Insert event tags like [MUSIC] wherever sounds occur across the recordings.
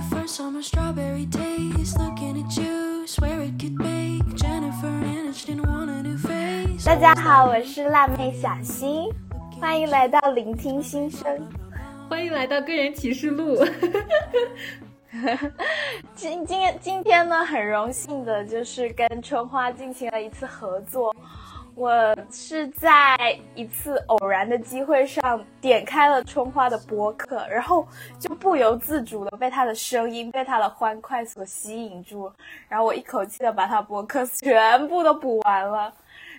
the first summer strawberry taste. Looking at you, swear it could make Jennifer Aniston want a new face. 大家好，我是辣妹小新，欢迎来到聆听心声。欢迎来到个人启示录。今今天今天呢，很荣幸的就是跟春花进行了一次合作。我是在一次偶然的机会上点开了春花的播客，然后就不由自主的被她的声音、被她的欢快所吸引住，然后我一口气的把她播客全部都补完了，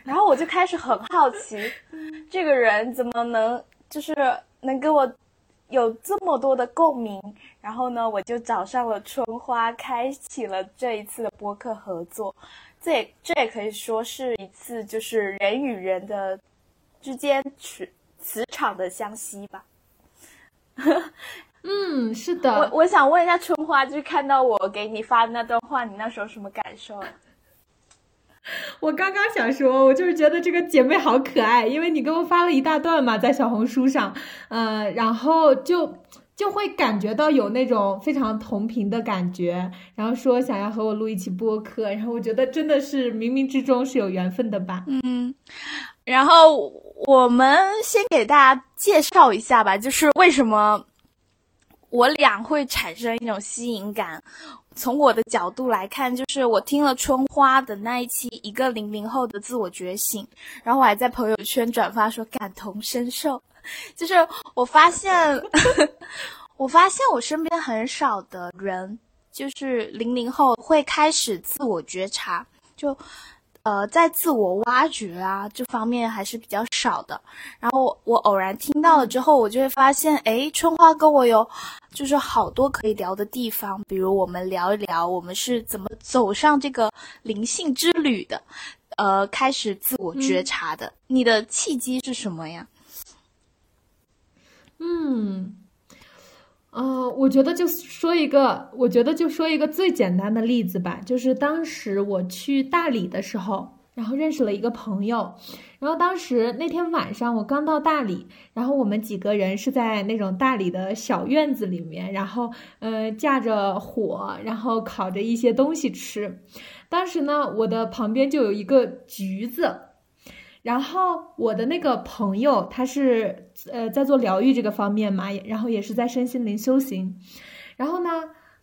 然后我就开始很好奇，[LAUGHS] 这个人怎么能就是能跟我有这么多的共鸣，然后呢，我就找上了春花，开启了这一次的播客合作。这也这也可以说是一次就是人与人的之间磁磁场的相吸吧。[LAUGHS] 嗯，是我的，我我想问一下春花，就是看到我给你发的那段话，你那时候什么感受？[LAUGHS] 我刚刚想说，我就是觉得这个姐妹好可爱，因为你给我发了一大段嘛，在小红书上，呃，然后就就会感觉到有那种非常同频的感觉，然后说想要和我录一期播客，然后我觉得真的是冥冥之中是有缘分的吧。嗯，然后我们先给大家介绍一下吧，就是为什么我俩会产生一种吸引感。从我的角度来看，就是我听了春花的那一期《一个零零后的自我觉醒》，然后我还在朋友圈转发说感同身受。[LAUGHS] 就是我发现，[LAUGHS] 我发现我身边很少的人，就是零零后会开始自我觉察，就呃在自我挖掘啊这方面还是比较少的。然后我偶然听到了之后，我就会发现，哎，春花跟我有就是好多可以聊的地方，比如我们聊一聊我们是怎么走上这个灵性之旅的，呃，开始自我觉察的。你的契机是什么呀？嗯，呃，我觉得就说一个，我觉得就说一个最简单的例子吧，就是当时我去大理的时候，然后认识了一个朋友，然后当时那天晚上我刚到大理，然后我们几个人是在那种大理的小院子里面，然后呃架着火，然后烤着一些东西吃。当时呢，我的旁边就有一个橘子。然后我的那个朋友，他是呃在做疗愈这个方面嘛，然后也是在身心灵修行。然后呢，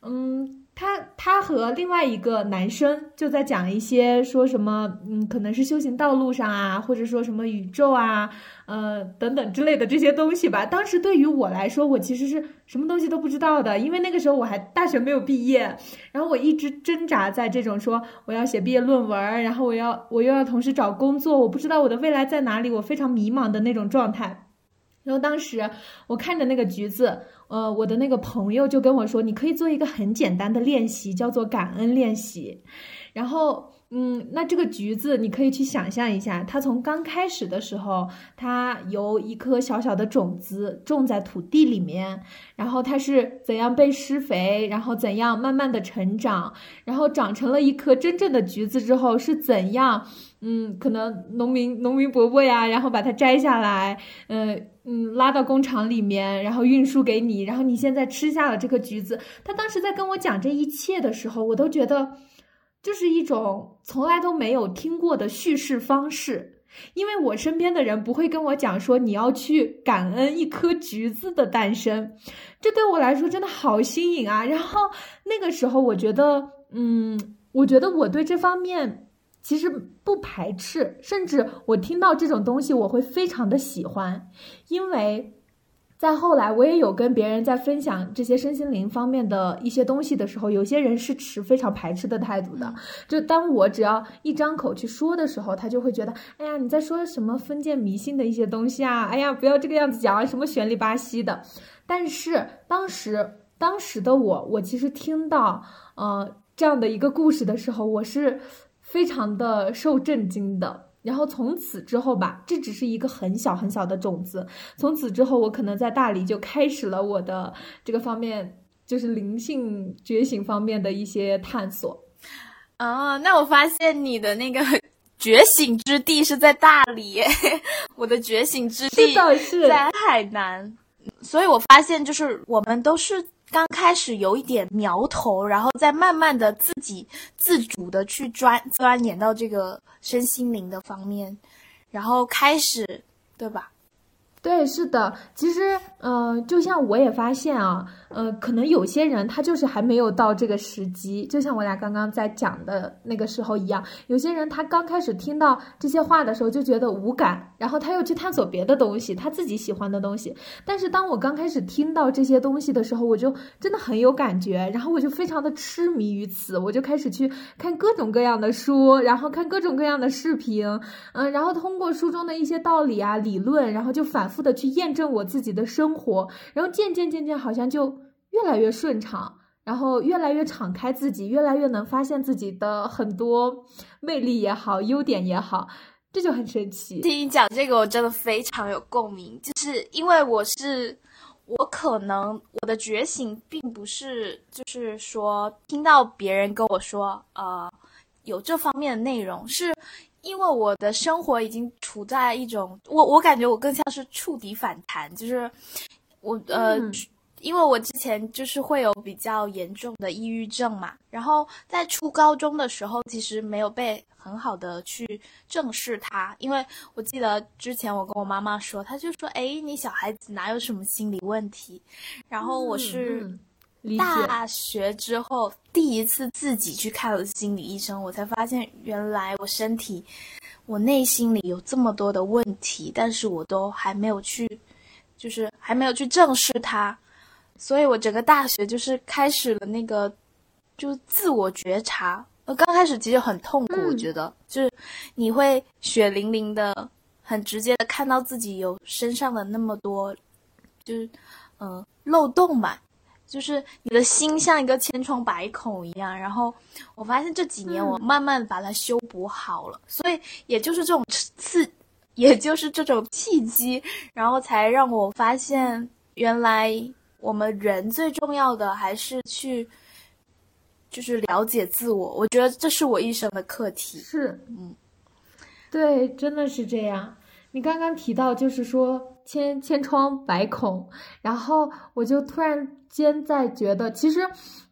嗯，他他和另外一个男生就在讲一些说什么，嗯，可能是修行道路上啊，或者说什么宇宙啊，呃等等之类的这些东西吧。当时对于我来说，我其实是什么东西都不知道的，因为那个时候我还大学没有毕业，然后我一直挣扎在这种说我要写毕业论文，然后我要我又要同时找工作，我不知道我的未来在哪里，我非常迷茫的那种状态。然后当时我看着那个橘子，呃，我的那个朋友就跟我说，你可以做一个很简单的练习，叫做感恩练习。然后，嗯，那这个橘子你可以去想象一下，它从刚开始的时候，它由一颗小小的种子种在土地里面，然后它是怎样被施肥，然后怎样慢慢的成长，然后长成了一颗真正的橘子之后是怎样，嗯，可能农民农民伯伯呀，然后把它摘下来，嗯。嗯，拉到工厂里面，然后运输给你，然后你现在吃下了这颗橘子。他当时在跟我讲这一切的时候，我都觉得就是一种从来都没有听过的叙事方式，因为我身边的人不会跟我讲说你要去感恩一颗橘子的诞生，这对我来说真的好新颖啊。然后那个时候，我觉得，嗯，我觉得我对这方面。其实不排斥，甚至我听到这种东西，我会非常的喜欢，因为在后来我也有跟别人在分享这些身心灵方面的一些东西的时候，有些人是持非常排斥的态度的。就当我只要一张口去说的时候，他就会觉得，哎呀，你在说什么封建迷信的一些东西啊？哎呀，不要这个样子讲啊，什么玄里巴西的。但是当时当时的我，我其实听到呃这样的一个故事的时候，我是。非常的受震惊的，然后从此之后吧，这只是一个很小很小的种子。从此之后，我可能在大理就开始了我的这个方面，就是灵性觉醒方面的一些探索。哦，那我发现你的那个 [LAUGHS] 觉醒之地是在大理，[LAUGHS] 我的觉醒之地是在海南，所以我发现就是我们都是。刚开始有一点苗头，然后再慢慢的自己自主的去钻钻研到这个身心灵的方面，然后开始，对吧？对，是的，其实，嗯，就像我也发现啊，呃，可能有些人他就是还没有到这个时机，就像我俩刚刚在讲的那个时候一样，有些人他刚开始听到这些话的时候就觉得无感，然后他又去探索别的东西，他自己喜欢的东西。但是当我刚开始听到这些东西的时候，我就真的很有感觉，然后我就非常的痴迷于此，我就开始去看各种各样的书，然后看各种各样的视频，嗯，然后通过书中的一些道理啊、理论，然后就反。复的去验证我自己的生活，然后渐渐渐渐好像就越来越顺畅，然后越来越敞开自己，越来越能发现自己的很多魅力也好，优点也好，这就很神奇。听你讲这个，我真的非常有共鸣，就是因为我是我可能我的觉醒并不是就是说听到别人跟我说呃有这方面的内容是。因为我的生活已经处在一种，我我感觉我更像是触底反弹，就是我呃，因为我之前就是会有比较严重的抑郁症嘛，然后在初高中的时候，其实没有被很好的去正视它，因为我记得之前我跟我妈妈说，她就说，哎，你小孩子哪有什么心理问题，然后我是。大学之后，第一次自己去看了心理医生，我才发现原来我身体、我内心里有这么多的问题，但是我都还没有去，就是还没有去正视它，所以我整个大学就是开始了那个，就自我觉察。我，刚开始其实很痛苦，我觉得就是你会血淋淋的、很直接的看到自己有身上的那么多，就是嗯漏洞吧。就是你的心像一个千疮百孔一样，然后我发现这几年我慢慢把它修补好了，所以也就是这种刺，也就是这种契机，然后才让我发现，原来我们人最重要的还是去，就是了解自我。我觉得这是我一生的课题。是，嗯，对，真的是这样。你刚刚提到就是说千千疮百孔，然后我就突然间在觉得，其实，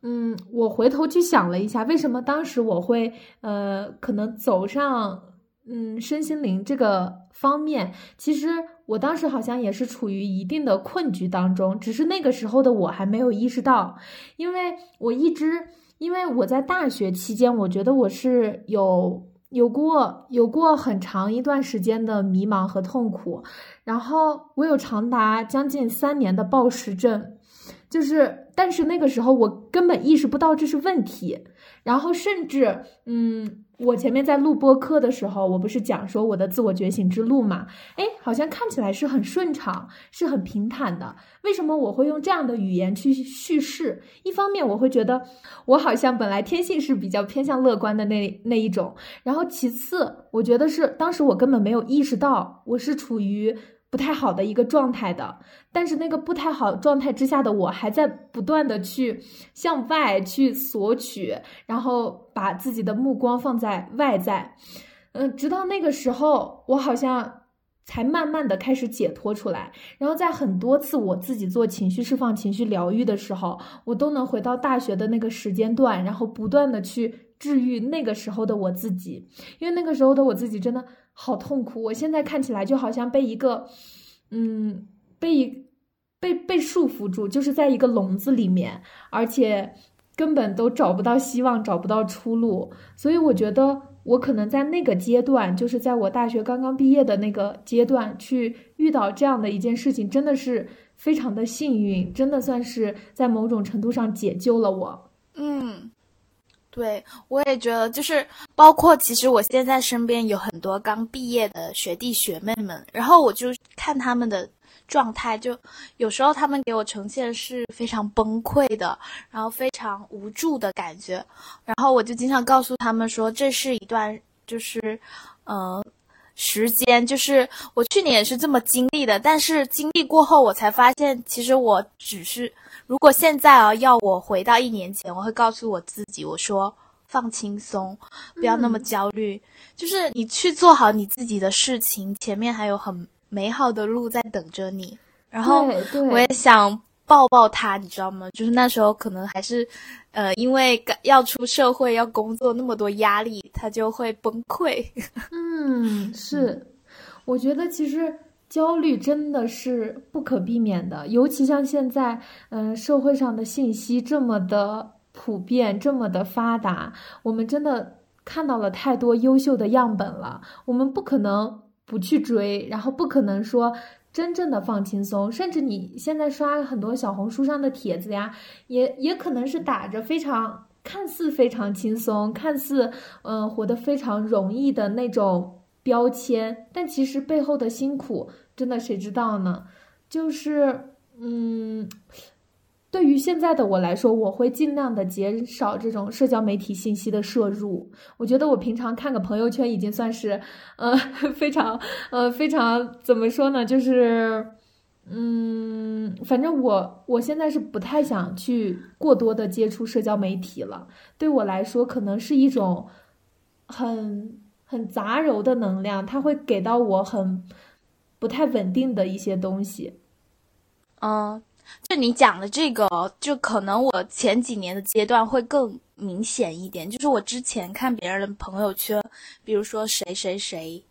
嗯，我回头去想了一下，为什么当时我会呃可能走上嗯身心灵这个方面，其实我当时好像也是处于一定的困局当中，只是那个时候的我还没有意识到，因为我一直因为我在大学期间，我觉得我是有。有过有过很长一段时间的迷茫和痛苦，然后我有长达将近三年的暴食症，就是，但是那个时候我根本意识不到这是问题，然后甚至，嗯。我前面在录播课的时候，我不是讲说我的自我觉醒之路嘛？哎，好像看起来是很顺畅，是很平坦的。为什么我会用这样的语言去叙事？一方面我会觉得我好像本来天性是比较偏向乐观的那那一种，然后其次我觉得是当时我根本没有意识到我是处于。不太好的一个状态的，但是那个不太好状态之下的我，还在不断的去向外去索取，然后把自己的目光放在外在，嗯，直到那个时候，我好像才慢慢的开始解脱出来。然后在很多次我自己做情绪释放、情绪疗愈的时候，我都能回到大学的那个时间段，然后不断的去治愈那个时候的我自己，因为那个时候的我自己真的。好痛苦！我现在看起来就好像被一个，嗯，被被被束缚住，就是在一个笼子里面，而且根本都找不到希望，找不到出路。所以我觉得我可能在那个阶段，就是在我大学刚刚毕业的那个阶段，去遇到这样的一件事情，真的是非常的幸运，真的算是在某种程度上解救了我。嗯。对，我也觉得，就是包括其实我现在身边有很多刚毕业的学弟学妹们，然后我就看他们的状态，就有时候他们给我呈现是非常崩溃的，然后非常无助的感觉，然后我就经常告诉他们说，这是一段就是，呃，时间，就是我去年也是这么经历的，但是经历过后，我才发现，其实我只是。如果现在啊，要我回到一年前，我会告诉我自己，我说放轻松，不要那么焦虑，就是你去做好你自己的事情，前面还有很美好的路在等着你。然后我也想抱抱他，你知道吗？就是那时候可能还是，呃，因为要出社会要工作那么多压力，他就会崩溃。[LAUGHS] 嗯，是，我觉得其实焦虑真的是不可避免的，尤其像现在，嗯，社会上的信息这么的普遍，这么的发达，我们真的看到了太多优秀的样本了，我们不可能不去追，然后不可能说。真正的放轻松，甚至你现在刷很多小红书上的帖子呀，也也可能是打着非常看似非常轻松，看似嗯活得非常容易的那种标签，但其实背后的辛苦，真的谁知道呢？就是嗯。对于现在的我来说，我会尽量的减少这种社交媒体信息的摄入。我觉得我平常看个朋友圈已经算是，呃，非常，呃，非常怎么说呢？就是，嗯，反正我我现在是不太想去过多的接触社交媒体了。对我来说，可能是一种很很杂糅的能量，它会给到我很不太稳定的一些东西。嗯。就你讲的这个，就可能我前几年的阶段会更明显一点。就是我之前看别人的朋友圈，比如说谁谁谁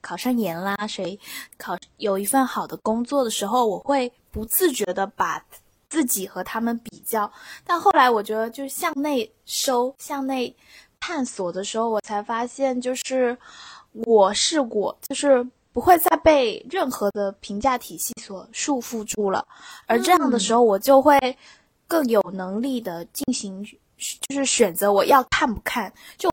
考上研啦，谁考有一份好的工作的时候，我会不自觉的把自己和他们比较。但后来我觉得，就向内收、向内探索的时候，我才发现，就是我是我，就是。不会再被任何的评价体系所束缚住了，而这样的时候，我就会更有能力的进行，就是选择我要看不看。就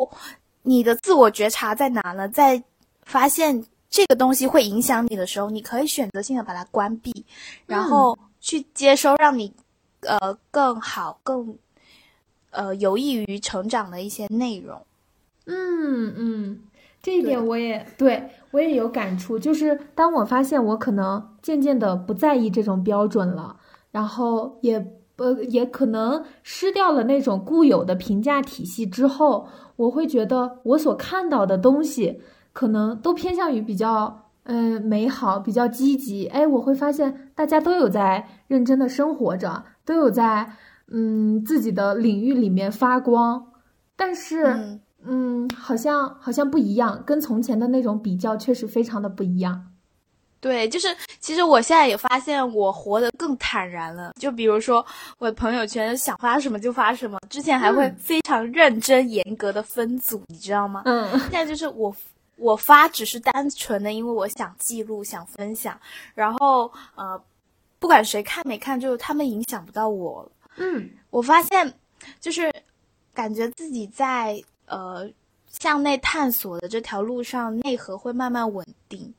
你的自我觉察在哪呢？在发现这个东西会影响你的时候，你可以选择性的把它关闭，然后去接收让你呃更好、更呃有益于成长的一些内容。嗯嗯。这一点我也对我也有感触，就是当我发现我可能渐渐的不在意这种标准了，然后也呃也可能失掉了那种固有的评价体系之后，我会觉得我所看到的东西可能都偏向于比较嗯美好、比较积极。哎，我会发现大家都有在认真的生活着，都有在嗯自己的领域里面发光，但是。嗯，好像好像不一样，跟从前的那种比较确实非常的不一样。对，就是其实我现在也发现我活得更坦然了。就比如说我的朋友圈想发什么就发什么，之前还会非常认真严格的分组，你知道吗？嗯。现在就是我我发只是单纯的因为我想记录想分享，然后呃不管谁看没看，就是他们影响不到我。嗯。我发现就是感觉自己在。呃，向内探索的这条路上，内核会慢慢稳定。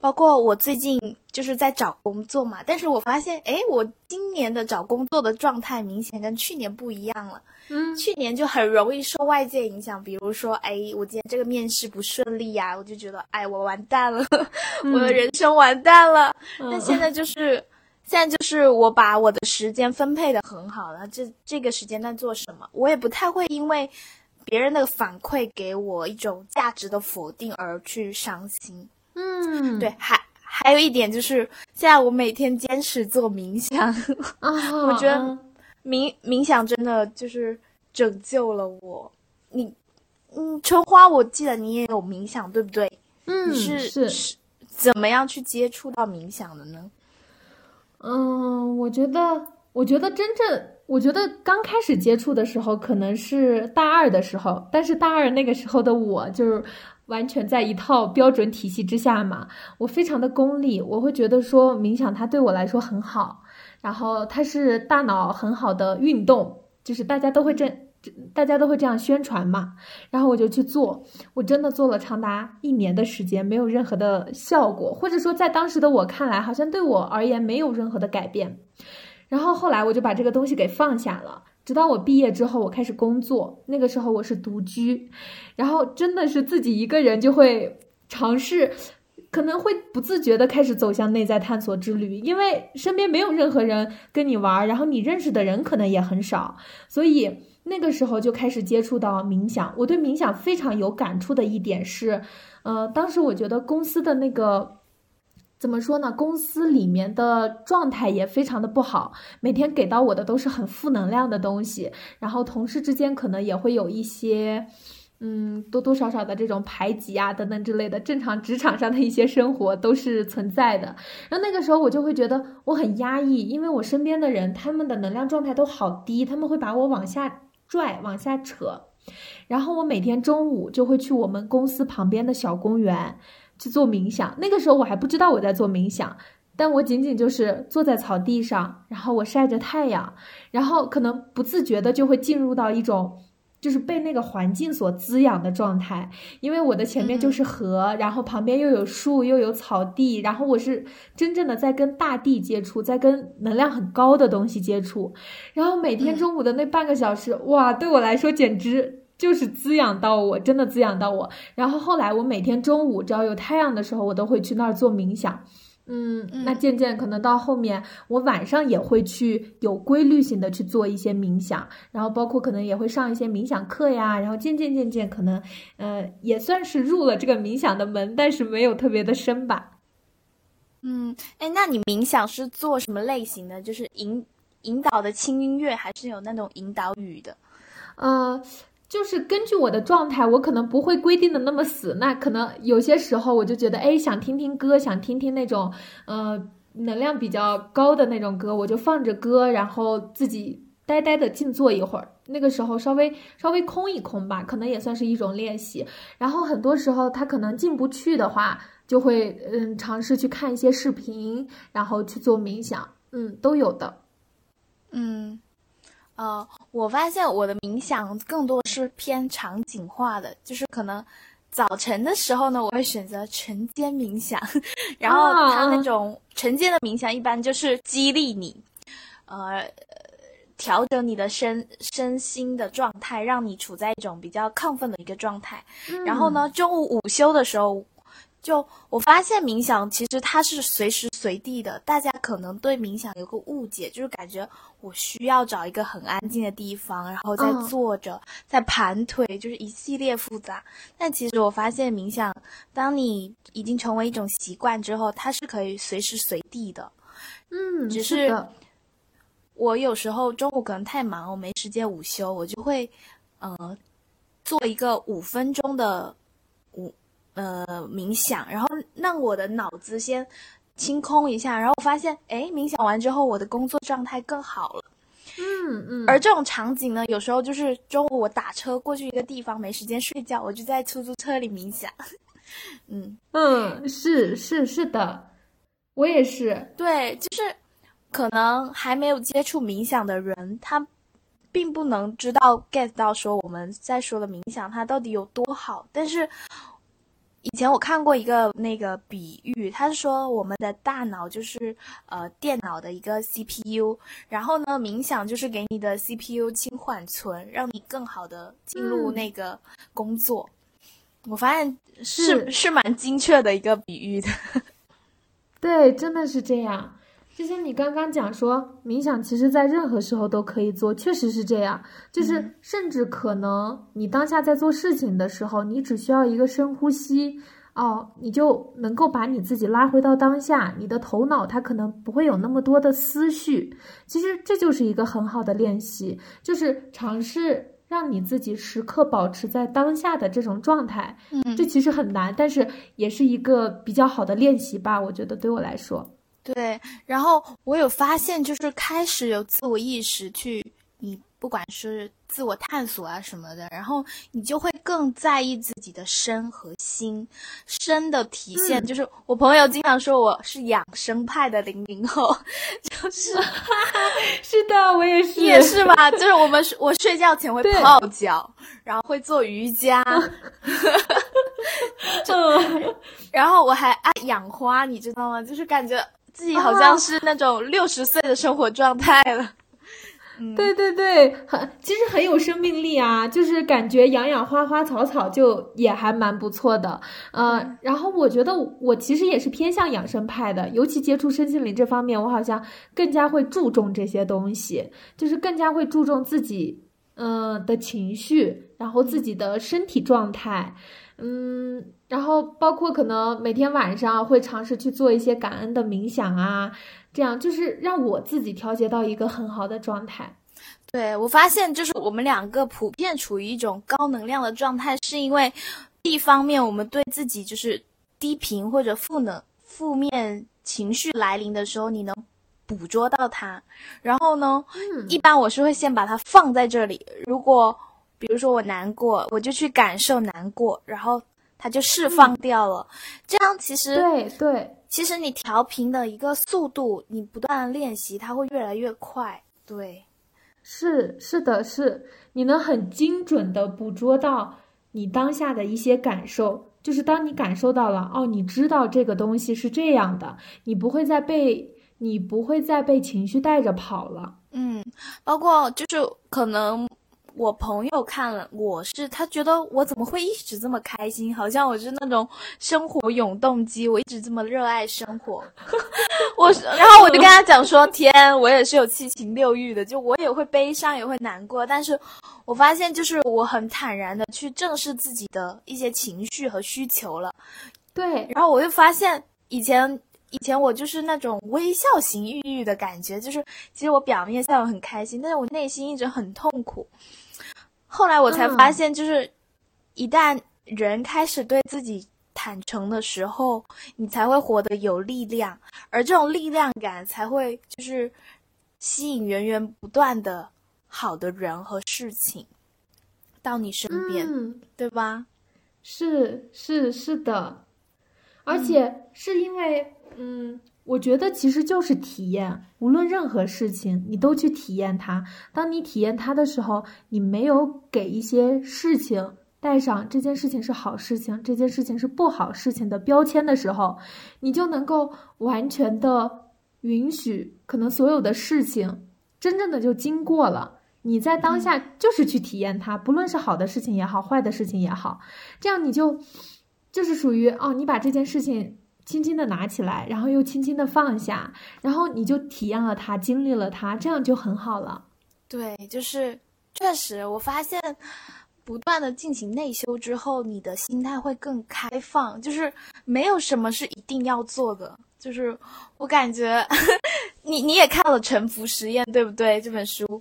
包括我最近就是在找工作嘛，但是我发现，哎，我今年的找工作的状态明显跟去年不一样了。嗯，去年就很容易受外界影响，比如说，哎，我今天这个面试不顺利呀，我就觉得，哎，我完蛋了，[LAUGHS] 我的人生完蛋了。那现在就是，现在就是我把我的时间分配的很好了，这这个时间段做什么，我也不太会因为。别人的反馈给我一种价值的否定而去伤心，嗯，对，还还有一点就是，现在我每天坚持做冥想，[LAUGHS] 我觉得冥冥想真的就是拯救了我。你，嗯，春花，我记得你也有冥想，对不对？嗯，你是是怎么样去接触到冥想的呢？嗯，我觉得，我觉得真正。我觉得刚开始接触的时候可能是大二的时候，但是大二那个时候的我就是完全在一套标准体系之下嘛，我非常的功利，我会觉得说冥想它对我来说很好，然后它是大脑很好的运动，就是大家都会这，大家都会这样宣传嘛，然后我就去做，我真的做了长达一年的时间，没有任何的效果，或者说在当时的我看来，好像对我而言没有任何的改变。然后后来我就把这个东西给放下了，直到我毕业之后，我开始工作。那个时候我是独居，然后真的是自己一个人就会尝试，可能会不自觉的开始走向内在探索之旅，因为身边没有任何人跟你玩，然后你认识的人可能也很少，所以那个时候就开始接触到冥想。我对冥想非常有感触的一点是，呃，当时我觉得公司的那个。怎么说呢？公司里面的状态也非常的不好，每天给到我的都是很负能量的东西，然后同事之间可能也会有一些，嗯，多多少少的这种排挤啊等等之类的，正常职场上的一些生活都是存在的。然后那个时候我就会觉得我很压抑，因为我身边的人他们的能量状态都好低，他们会把我往下拽、往下扯。然后我每天中午就会去我们公司旁边的小公园。去做冥想，那个时候我还不知道我在做冥想，但我仅仅就是坐在草地上，然后我晒着太阳，然后可能不自觉的就会进入到一种就是被那个环境所滋养的状态，因为我的前面就是河，然后旁边又有树又有草地，然后我是真正的在跟大地接触，在跟能量很高的东西接触，然后每天中午的那半个小时，哇，对我来说简直。就是滋养到我，真的滋养到我。然后后来我每天中午只要有太阳的时候，我都会去那儿做冥想。嗯，那渐渐可能到后面，我晚上也会去有规律性的去做一些冥想，然后包括可能也会上一些冥想课呀。然后渐渐渐渐可能，呃，也算是入了这个冥想的门，但是没有特别的深吧。嗯，哎，那你冥想是做什么类型的？就是引引导的轻音乐，还是有那种引导语的？呃。就是根据我的状态，我可能不会规定的那么死。那可能有些时候我就觉得，哎，想听听歌，想听听那种，呃，能量比较高的那种歌，我就放着歌，然后自己呆呆的静坐一会儿。那个时候稍微稍微空一空吧，可能也算是一种练习。然后很多时候他可能进不去的话，就会嗯尝试去看一些视频，然后去做冥想，嗯，都有的，嗯。呃，我发现我的冥想更多是偏场景化的，就是可能早晨的时候呢，我会选择晨间冥想，[LAUGHS] 然后它那种晨间的冥想一般就是激励你，呃，调整你的身身心的状态，让你处在一种比较亢奋的一个状态。然后呢，中午午休的时候。就我发现冥想其实它是随时随地的，大家可能对冥想有个误解，就是感觉我需要找一个很安静的地方，然后再坐着，再盘腿，就是一系列复杂。但其实我发现冥想，当你已经成为一种习惯之后，它是可以随时随地的。嗯，只是我有时候中午可能太忙，我没时间午休，我就会呃做一个五分钟的午。呃，冥想，然后让我的脑子先清空一下，然后我发现，哎，冥想完之后，我的工作状态更好了。嗯嗯。而这种场景呢，有时候就是中午我打车过去一个地方，没时间睡觉，我就在出租车里冥想。[LAUGHS] 嗯嗯，是是是的，我也是。对，就是可能还没有接触冥想的人，他并不能知道 get 到说我们在说的冥想它到底有多好，但是。以前我看过一个那个比喻，他是说我们的大脑就是呃电脑的一个 CPU，然后呢冥想就是给你的 CPU 清缓存，让你更好的进入那个工作。我发现是是蛮精确的一个比喻的，[LAUGHS] 对，真的是这样。就像你刚刚讲说，冥想其实在任何时候都可以做，确实是这样。就是甚至可能你当下在做事情的时候，你只需要一个深呼吸，哦，你就能够把你自己拉回到当下。你的头脑它可能不会有那么多的思绪。其实这就是一个很好的练习，就是尝试让你自己时刻保持在当下的这种状态。嗯，这其实很难，但是也是一个比较好的练习吧。我觉得对我来说。对，然后我有发现，就是开始有自我意识去，你不管是自我探索啊什么的，然后你就会更在意自己的身和心。身的体现就是，我朋友经常说我是养生派的零零后，[LAUGHS] 就是，[LAUGHS] 是的，我也是，[LAUGHS] 也是吧？就是我们我睡觉前会泡脚，然后会做瑜伽，就，然后我还爱养花，你知道吗？就是感觉。自己好像是那种六十岁的生活状态了，[LAUGHS] 对对对，很其实很有生命力啊，就是感觉养养花花草草就也还蛮不错的，呃，然后我觉得我其实也是偏向养生派的，尤其接触身心灵这方面，我好像更加会注重这些东西，就是更加会注重自己。嗯的情绪，然后自己的身体状态，嗯，然后包括可能每天晚上会尝试去做一些感恩的冥想啊，这样就是让我自己调节到一个很好的状态。对我发现，就是我们两个普遍处于一种高能量的状态，是因为一方面我们对自己就是低频或者负能负面情绪来临的时候，你能捕捉到它。然后呢，一般我是会先把它放在这里。如果比如说我难过，我就去感受难过，然后它就释放掉了。这样其实对对，其实你调频的一个速度，你不断练习，它会越来越快。对。是是的，是你能很精准的捕捉到你当下的一些感受，就是当你感受到了，哦，你知道这个东西是这样的，你不会再被你不会再被情绪带着跑了。嗯，包括就是可能。我朋友看了，我是他觉得我怎么会一直这么开心？好像我是那种生活永动机，我一直这么热爱生活。[LAUGHS] 我然后我就跟他讲说：“天，我也是有七情六欲的，就我也会悲伤，也会难过。但是我发现，就是我很坦然的去正视自己的一些情绪和需求了。对，然后我又发现以前。”以前我就是那种微笑型抑郁的感觉，就是其实我表面笑得很开心，但是我内心一直很痛苦。后来我才发现，就是一旦人开始对自己坦诚的时候，你才会活得有力量，而这种力量感才会就是吸引源源不断的好的人和事情到你身边，对吧？是是是的，而且是因为。嗯，我觉得其实就是体验，无论任何事情，你都去体验它。当你体验它的时候，你没有给一些事情带上这件事情是好事情，这件事情是不好事情的标签的时候，你就能够完全的允许，可能所有的事情真正的就经过了。你在当下就是去体验它，不论是好的事情也好，坏的事情也好，这样你就就是属于哦，你把这件事情。轻轻的拿起来，然后又轻轻的放下，然后你就体验了它，经历了它，这样就很好了。对，就是确实，我发现不断的进行内修之后，你的心态会更开放，就是没有什么是一定要做的。就是我感觉，[LAUGHS] 你你也看了《沉浮实验》，对不对？这本书。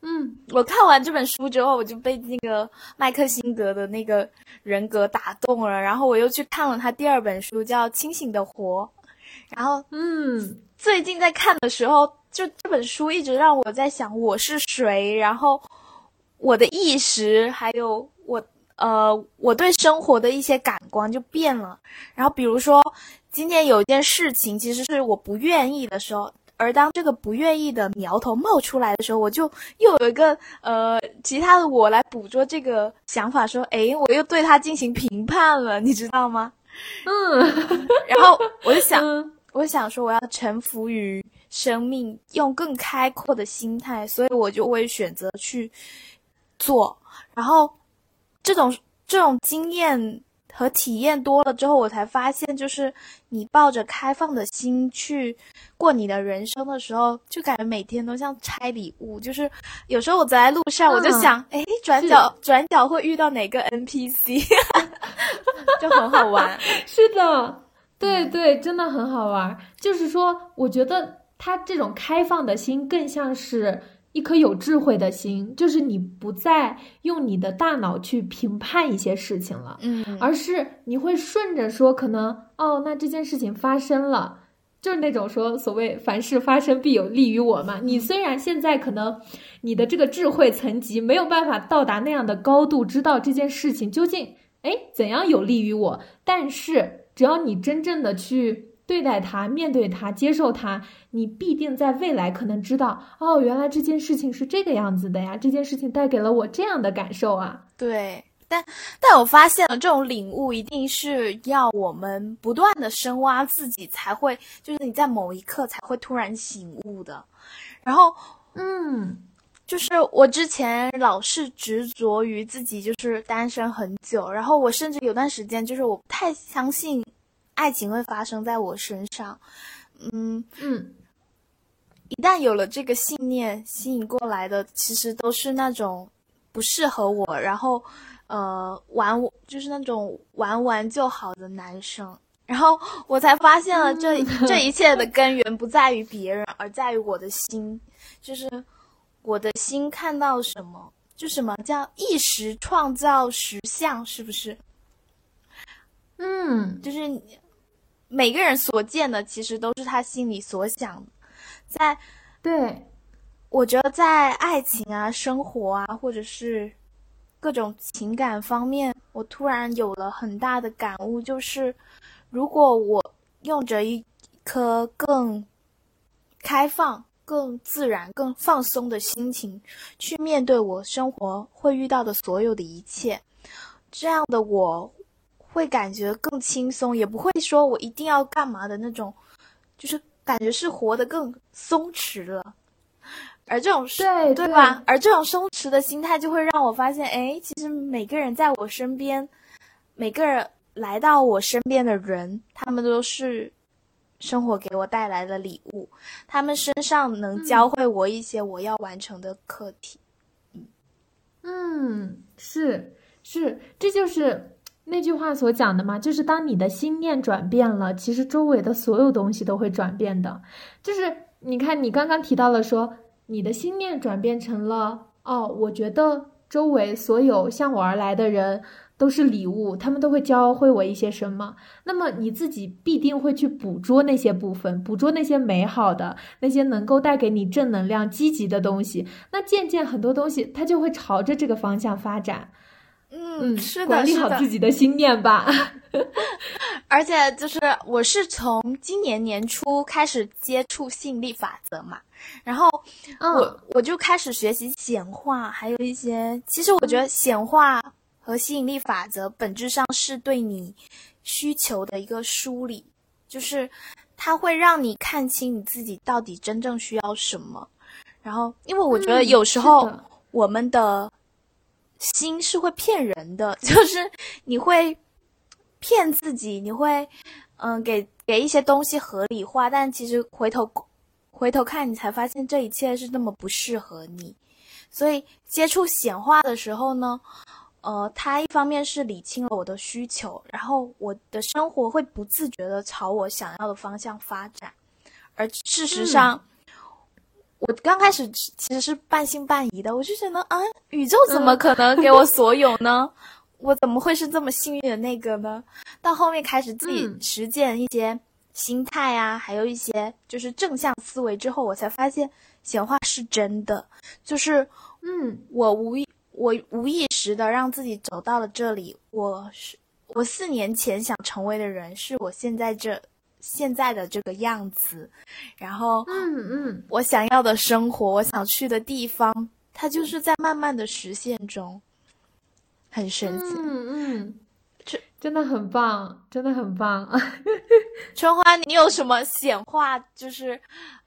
嗯，我看完这本书之后，我就被那个麦克辛格的那个人格打动了。然后我又去看了他第二本书，叫《清醒的活》。然后，嗯，最近在看的时候，就这本书一直让我在想我是谁，然后我的意识，还有我呃我对生活的一些感官就变了。然后比如说今天有一件事情，其实是我不愿意的时候。而当这个不愿意的苗头冒出来的时候，我就又有一个呃其他的我来捕捉这个想法，说，哎，我又对他进行评判了，你知道吗？嗯，[LAUGHS] 然后我就想，我想说，我要臣服于生命，用更开阔的心态，所以我就会选择去做。然后这种这种经验。和体验多了之后，我才发现，就是你抱着开放的心去过你的人生的时候，就感觉每天都像拆礼物。就是有时候我走在路上，我就想，哎，转角转角会遇到哪个 NPC，[LAUGHS] 就很好玩。[LAUGHS] 是的，对对，真的很好玩。就是说，我觉得他这种开放的心更像是。一颗有智慧的心，就是你不再用你的大脑去评判一些事情了，嗯，而是你会顺着说，可能哦，那这件事情发生了，就是那种说所谓凡事发生必有利于我嘛。你虽然现在可能你的这个智慧层级没有办法到达那样的高度，知道这件事情究竟哎怎样有利于我，但是只要你真正的去。对待它，面对它，接受它，你必定在未来可能知道哦，原来这件事情是这个样子的呀，这件事情带给了我这样的感受啊。对，但但我发现了这种领悟一定是要我们不断的深挖自己才会，就是你在某一刻才会突然醒悟的。然后，嗯，就是我之前老是执着于自己就是单身很久，然后我甚至有段时间就是我不太相信。爱情会发生在我身上，嗯嗯，一旦有了这个信念，吸引过来的其实都是那种不适合我，然后呃玩就是那种玩玩就好的男生。然后我才发现了这这一切的 [LAUGHS] 根源不在于别人，而在于我的心，就是我的心看到什么，就什么叫意识创造实相，是不是？嗯，就是每个人所见的，其实都是他心里所想的。在对，我觉得在爱情啊、生活啊，或者是各种情感方面，我突然有了很大的感悟，就是如果我用着一颗更开放、更自然、更放松的心情去面对我生活会遇到的所有的一切，这样的我。会感觉更轻松，也不会说我一定要干嘛的那种，就是感觉是活得更松弛了。而这种对对吧？而这种松弛的心态就会让我发现，哎，其实每个人在我身边，每个人来到我身边的人，他们都是生活给我带来的礼物，他们身上能教会我一些我要完成的课题。嗯嗯，是是，这就是。那句话所讲的嘛，就是当你的心念转变了，其实周围的所有东西都会转变的。就是你看，你刚刚提到了说，你的心念转变成了哦，我觉得周围所有向我而来的人都是礼物，他们都会教会我一些什么。那么你自己必定会去捕捉那些部分，捕捉那些美好的，那些能够带给你正能量、积极的东西。那渐渐很多东西它就会朝着这个方向发展。嗯，是的，管理好自己的心念吧。[LAUGHS] 而且就是我是从今年年初开始接触吸引力法则嘛，然后我我就开始学习显化，还有一些。其实我觉得显化和吸引力法则本质上是对你需求的一个梳理，就是它会让你看清你自己到底真正需要什么。然后，因为我觉得有时候我们的。心是会骗人的，[LAUGHS] 就是你会骗自己，你会嗯给给一些东西合理化，但其实回头回头看你才发现这一切是那么不适合你。所以接触显化的时候呢，呃，它一方面是理清了我的需求，然后我的生活会不自觉的朝我想要的方向发展，而事实上。我刚开始其实是半信半疑的，我就觉得啊，宇宙怎么可能给我所有呢？[LAUGHS] 我怎么会是这么幸运的那个呢？到后面开始自己实践一些心态啊，还有一些就是正向思维之后，我才发现显化是真的。就是嗯，我无意我无意识的让自己走到了这里。我是我四年前想成为的人，是我现在这。现在的这个样子，然后，嗯嗯，我想要的生活，我想去的地方，它就是在慢慢的实现中，很神奇。嗯嗯，这真的很棒，真的很棒。[LAUGHS] 春花，你有什么显化，就是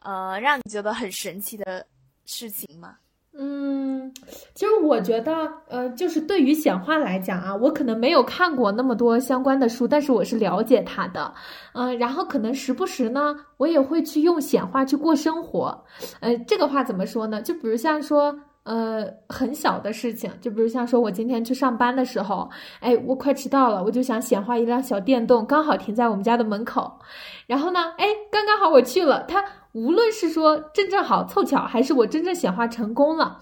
呃，让你觉得很神奇的事情吗？嗯，其实我觉得，呃，就是对于显化来讲啊，我可能没有看过那么多相关的书，但是我是了解它的，嗯，然后可能时不时呢，我也会去用显化去过生活，呃，这个话怎么说呢？就比如像说，呃，很小的事情，就比如像说我今天去上班的时候，哎，我快迟到了，我就想显化一辆小电动，刚好停在我们家的门口，然后呢，哎，刚刚好我去了，它。无论是说正正好凑巧，还是我真正显化成功了，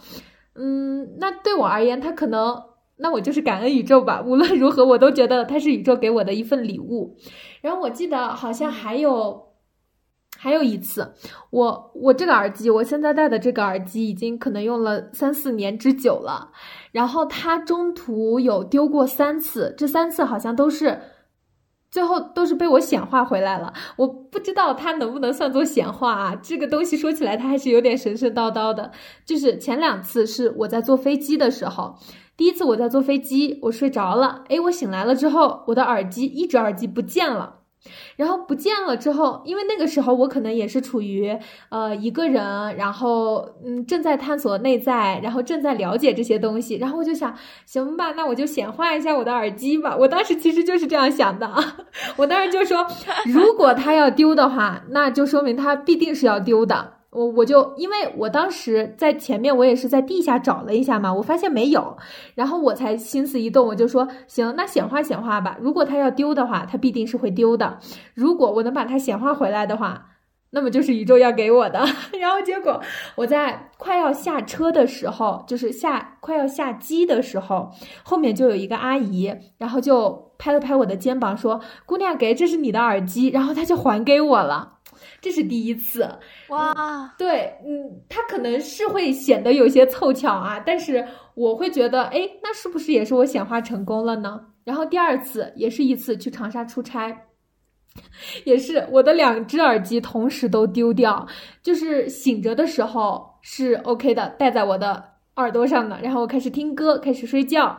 嗯，那对我而言，它可能，那我就是感恩宇宙吧。无论如何，我都觉得它是宇宙给我的一份礼物。然后我记得好像还有，还有一次，我我这个耳机，我现在戴的这个耳机已经可能用了三四年之久了，然后它中途有丢过三次，这三次好像都是。最后都是被我显化回来了，我不知道它能不能算作显化啊？这个东西说起来它还是有点神神叨叨的。就是前两次是我在坐飞机的时候，第一次我在坐飞机，我睡着了，诶，我醒来了之后，我的耳机一只耳机不见了。然后不见了之后，因为那个时候我可能也是处于呃一个人，然后嗯正在探索内在，然后正在了解这些东西，然后我就想，行吧，那我就显化一下我的耳机吧。我当时其实就是这样想的，我当时就说，如果他要丢的话，那就说明他必定是要丢的。我我就因为我当时在前面，我也是在地下找了一下嘛，我发现没有，然后我才心思一动，我就说行，那显化显化吧。如果它要丢的话，它必定是会丢的。如果我能把它显化回来的话。那么就是宇宙要给我的，[LAUGHS] 然后结果我在快要下车的时候，就是下快要下机的时候，后面就有一个阿姨，然后就拍了拍我的肩膀说：“姑娘，给这是你的耳机。”然后她就还给我了，这是第一次。哇，对，嗯，他可能是会显得有些凑巧啊，但是我会觉得，哎，那是不是也是我显化成功了呢？然后第二次也是一次去长沙出差。也是我的两只耳机同时都丢掉，就是醒着的时候是 OK 的，戴在我的耳朵上的，然后我开始听歌，开始睡觉，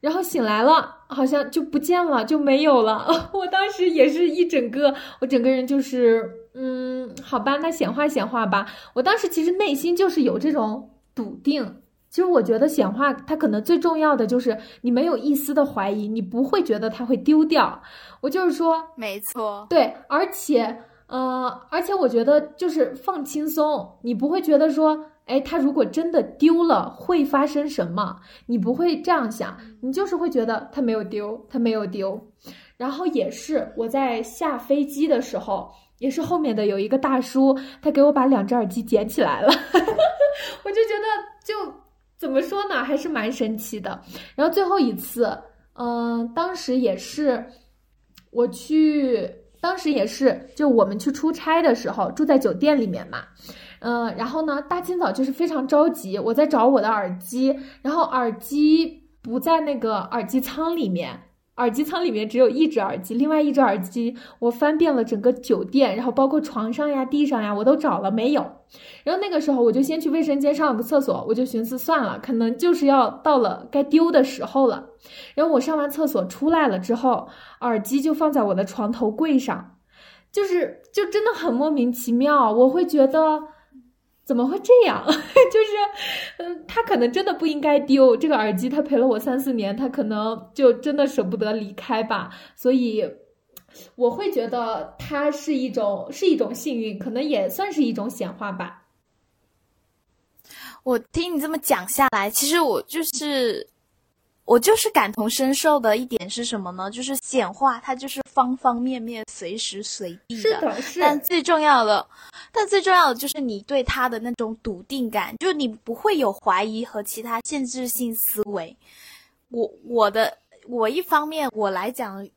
然后醒来了，好像就不见了，就没有了。[LAUGHS] 我当时也是一整个，我整个人就是，嗯，好吧，那显化显化吧。我当时其实内心就是有这种笃定。其实我觉得显化它可能最重要的就是你没有一丝的怀疑，你不会觉得它会丢掉。我就是说，没错，对，而且，呃，而且我觉得就是放轻松，你不会觉得说，哎，它如果真的丢了会发生什么？你不会这样想，你就是会觉得它没有丢，它没有丢。然后也是我在下飞机的时候，也是后面的有一个大叔，他给我把两只耳机捡起来了，[LAUGHS] 我就觉得就。怎么说呢，还是蛮神奇的。然后最后一次，嗯，当时也是我去，当时也是就我们去出差的时候，住在酒店里面嘛，嗯，然后呢，大清早就是非常着急，我在找我的耳机，然后耳机不在那个耳机仓里面。耳机仓里面只有一只耳机，另外一只耳机我翻遍了整个酒店，然后包括床上呀、地上呀，我都找了没有。然后那个时候我就先去卫生间上了个厕所，我就寻思算了，可能就是要到了该丢的时候了。然后我上完厕所出来了之后，耳机就放在我的床头柜上，就是就真的很莫名其妙，我会觉得。怎么会这样？[LAUGHS] 就是，嗯，他可能真的不应该丢这个耳机，他陪了我三四年，他可能就真的舍不得离开吧。所以，我会觉得它是一种是一种幸运，可能也算是一种显化吧。我听你这么讲下来，其实我就是。我就是感同身受的一点是什么呢？就是显化，它就是方方面面、随时随地的。是的，是。但最重要的，但最重要的就是你对它的那种笃定感，就是你不会有怀疑和其他限制性思维。我我的我一方面我来讲，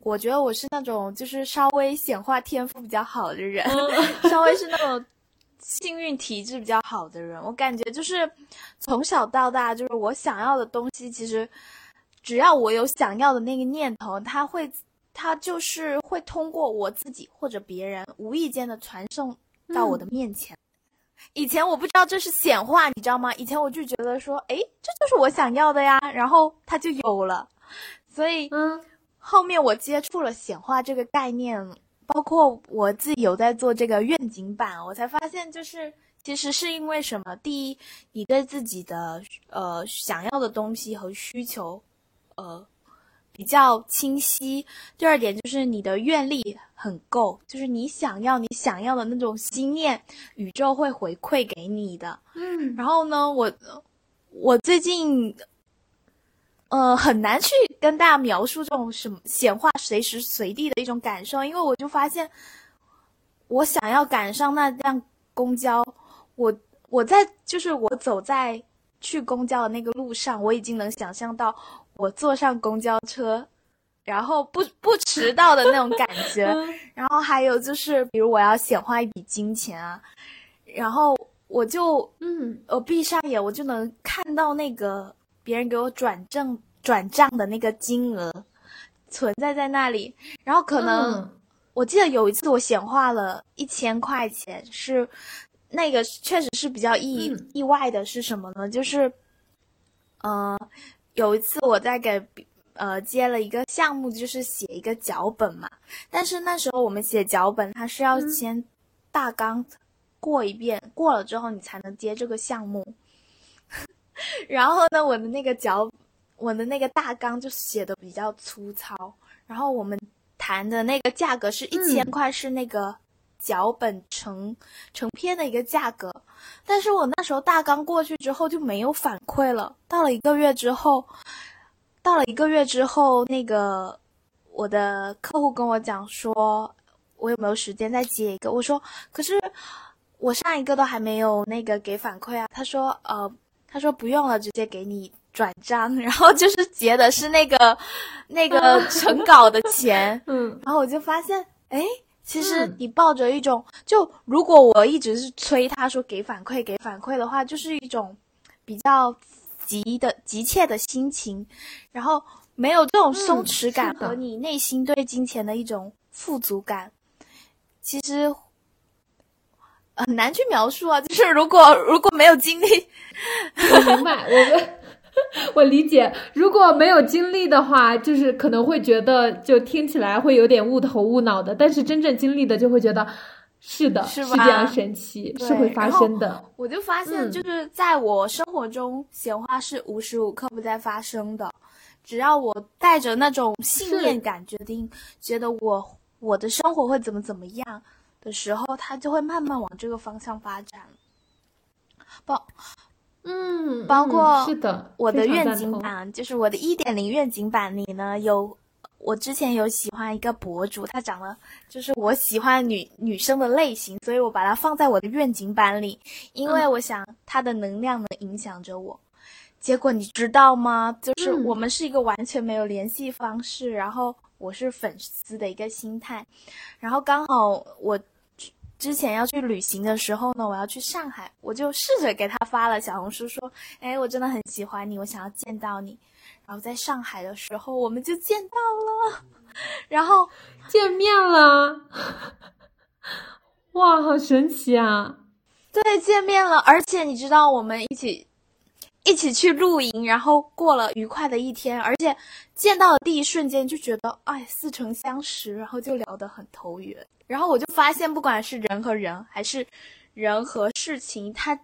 我觉得我是那种就是稍微显化天赋比较好的人，[LAUGHS] 稍微是那种。幸运体质比较好的人，我感觉就是从小到大，就是我想要的东西，其实只要我有想要的那个念头，它会，它就是会通过我自己或者别人无意间的传送到我的面前。以前我不知道这是显化，你知道吗？以前我就觉得说，哎，这就是我想要的呀，然后它就有了。所以，嗯，后面我接触了显化这个概念。包括我自己有在做这个愿景版，我才发现，就是其实是因为什么？第一，你对自己的呃想要的东西和需求，呃比较清晰；第二点就是你的愿力很够，就是你想要你想要的那种心念，宇宙会回馈给你的。嗯，然后呢，我我最近。呃，很难去跟大家描述这种什么显化随时随地的一种感受，因为我就发现，我想要赶上那辆公交，我我在就是我走在去公交的那个路上，我已经能想象到我坐上公交车，然后不不迟到的那种感觉。[LAUGHS] 然后还有就是，比如我要显化一笔金钱啊，然后我就嗯，我闭上眼，我就能看到那个。别人给我转正转账的那个金额存在在那里，然后可能我记得有一次我显化了一千块钱，是那个确实是比较意意外的，是什么呢？就是，呃，有一次我在给呃接了一个项目，就是写一个脚本嘛，但是那时候我们写脚本，它是要先大纲过一遍，过了之后你才能接这个项目。[LAUGHS] 然后呢，我的那个脚，我的那个大纲就写的比较粗糙。然后我们谈的那个价格是一千块，是那个脚本成成片的一个价格。但是我那时候大纲过去之后就没有反馈了。到了一个月之后，到了一个月之后，那个我的客户跟我讲说，我有没有时间再接一个？我说，可是我上一个都还没有那个给反馈啊。他说，呃，他说不用了，直接给你转账，[LAUGHS] 然后就是结的是那个那个 [LAUGHS] 成稿的钱。嗯，然后我就发现，哎。其实你抱着一种，就如果我一直是催他说给反馈给反馈的话，就是一种比较急的急切的心情，然后没有这种松弛感和你内心对金钱的一种富足感，其实很难去描述啊。就是如果 [LAUGHS] 如果没有经历，我明白我。我理解，如果没有经历的话，就是可能会觉得就听起来会有点雾头雾脑的。但是真正经历的就会觉得，是的，是这样神奇，是会发生的。我就发现，就是在我生活中，显化是无时无刻不在发生的。只要我带着那种信念感，决定觉得我我的生活会怎么怎么样的时候，它就会慢慢往这个方向发展。包。嗯，包括是的，我的愿景版就是我的一点零愿景版里呢，有我之前有喜欢一个博主，他长得就是我喜欢女女生的类型，所以我把它放在我的愿景版里，因为我想他的能量能影响着我。结果你知道吗？就是我们是一个完全没有联系方式，然后我是粉丝的一个心态，然后刚好我。之前要去旅行的时候呢，我要去上海，我就试着给他发了小红书，说：“哎，我真的很喜欢你，我想要见到你。”然后在上海的时候，我们就见到了，[LAUGHS] 然后见面了，[LAUGHS] 哇，好神奇啊！对，见面了，而且你知道，我们一起一起去露营，然后过了愉快的一天，而且见到的第一瞬间就觉得，哎，似曾相识，然后就聊得很投缘。然后我就发现，不管是人和人，还是人和事情，它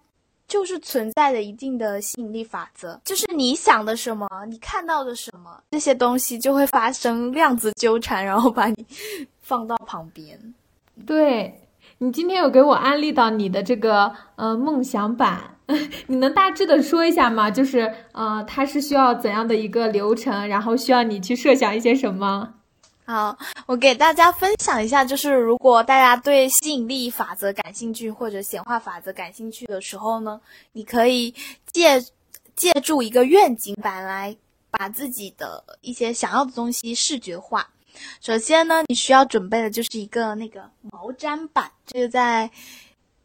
就是存在着一定的吸引力法则。就是你想的什么，你看到的什么，这些东西就会发生量子纠缠，然后把你放到旁边。对你今天有给我安利到你的这个呃梦想版，[LAUGHS] 你能大致的说一下吗？就是呃，它是需要怎样的一个流程，然后需要你去设想一些什么？好，我给大家分享一下，就是如果大家对吸引力法则感兴趣，或者显化法则感兴趣的时候呢，你可以借借助一个愿景板来把自己的一些想要的东西视觉化。首先呢，你需要准备的就是一个那个毛毡板，这个在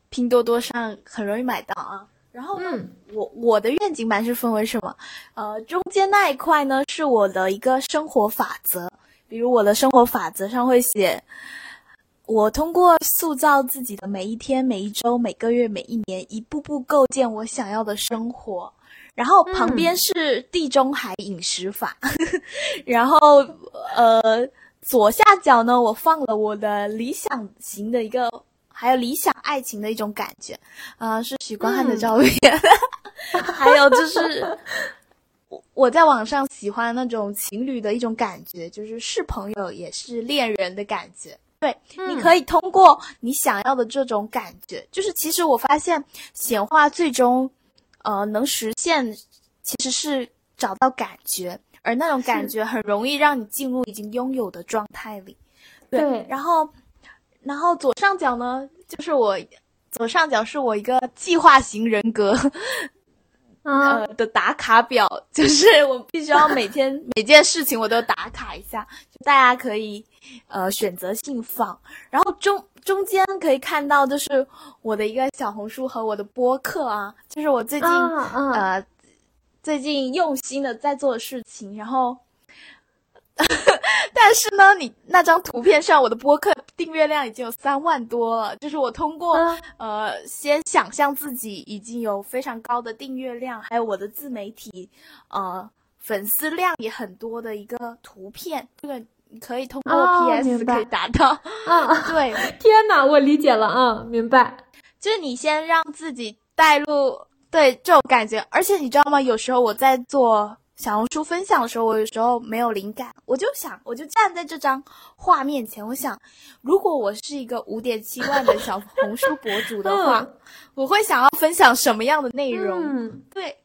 拼多多上很容易买到啊。然后呢，我我的愿景板是分为什么？呃，中间那一块呢是我的一个生活法则。比如我的生活法则上会写，我通过塑造自己的每一天、每一周、每个月、每一年，一步步构建我想要的生活。然后旁边是地中海饮食法，[LAUGHS] 然后呃左下角呢，我放了我的理想型的一个，还有理想爱情的一种感觉，啊，是许光汉的照片，[LAUGHS] 还有就是。我我在网上喜欢那种情侣的一种感觉，就是是朋友也是恋人的感觉。对，你可以通过你想要的这种感觉，就是其实我发现显化最终，呃，能实现其实是找到感觉，而那种感觉很容易让你进入已经拥有的状态里。对，然后，然后左上角呢，就是我左上角是我一个计划型人格。呃的打卡表就是我必须要每天 [LAUGHS] 每件事情我都打卡一下，就大家可以呃选择性放，然后中中间可以看到就是我的一个小红书和我的播客啊，就是我最近呃最近用心的在做的事情，然后。[LAUGHS] 但是呢，你那张图片上我的播客订阅量已经有三万多了，就是我通过呃先想象自己已经有非常高的订阅量，还有我的自媒体呃粉丝量也很多的一个图片，这个你可以通过 PS 可以达到。嗯，[LAUGHS] 对，天哪，我理解了，啊，明白，就是你先让自己带入对这种感觉，而且你知道吗？有时候我在做。小红书分享的时候，我有时候没有灵感，我就想，我就站在这张画面前，我想，如果我是一个五点七万的小红书博主的话，[LAUGHS] 我会想要分享什么样的内容？嗯对。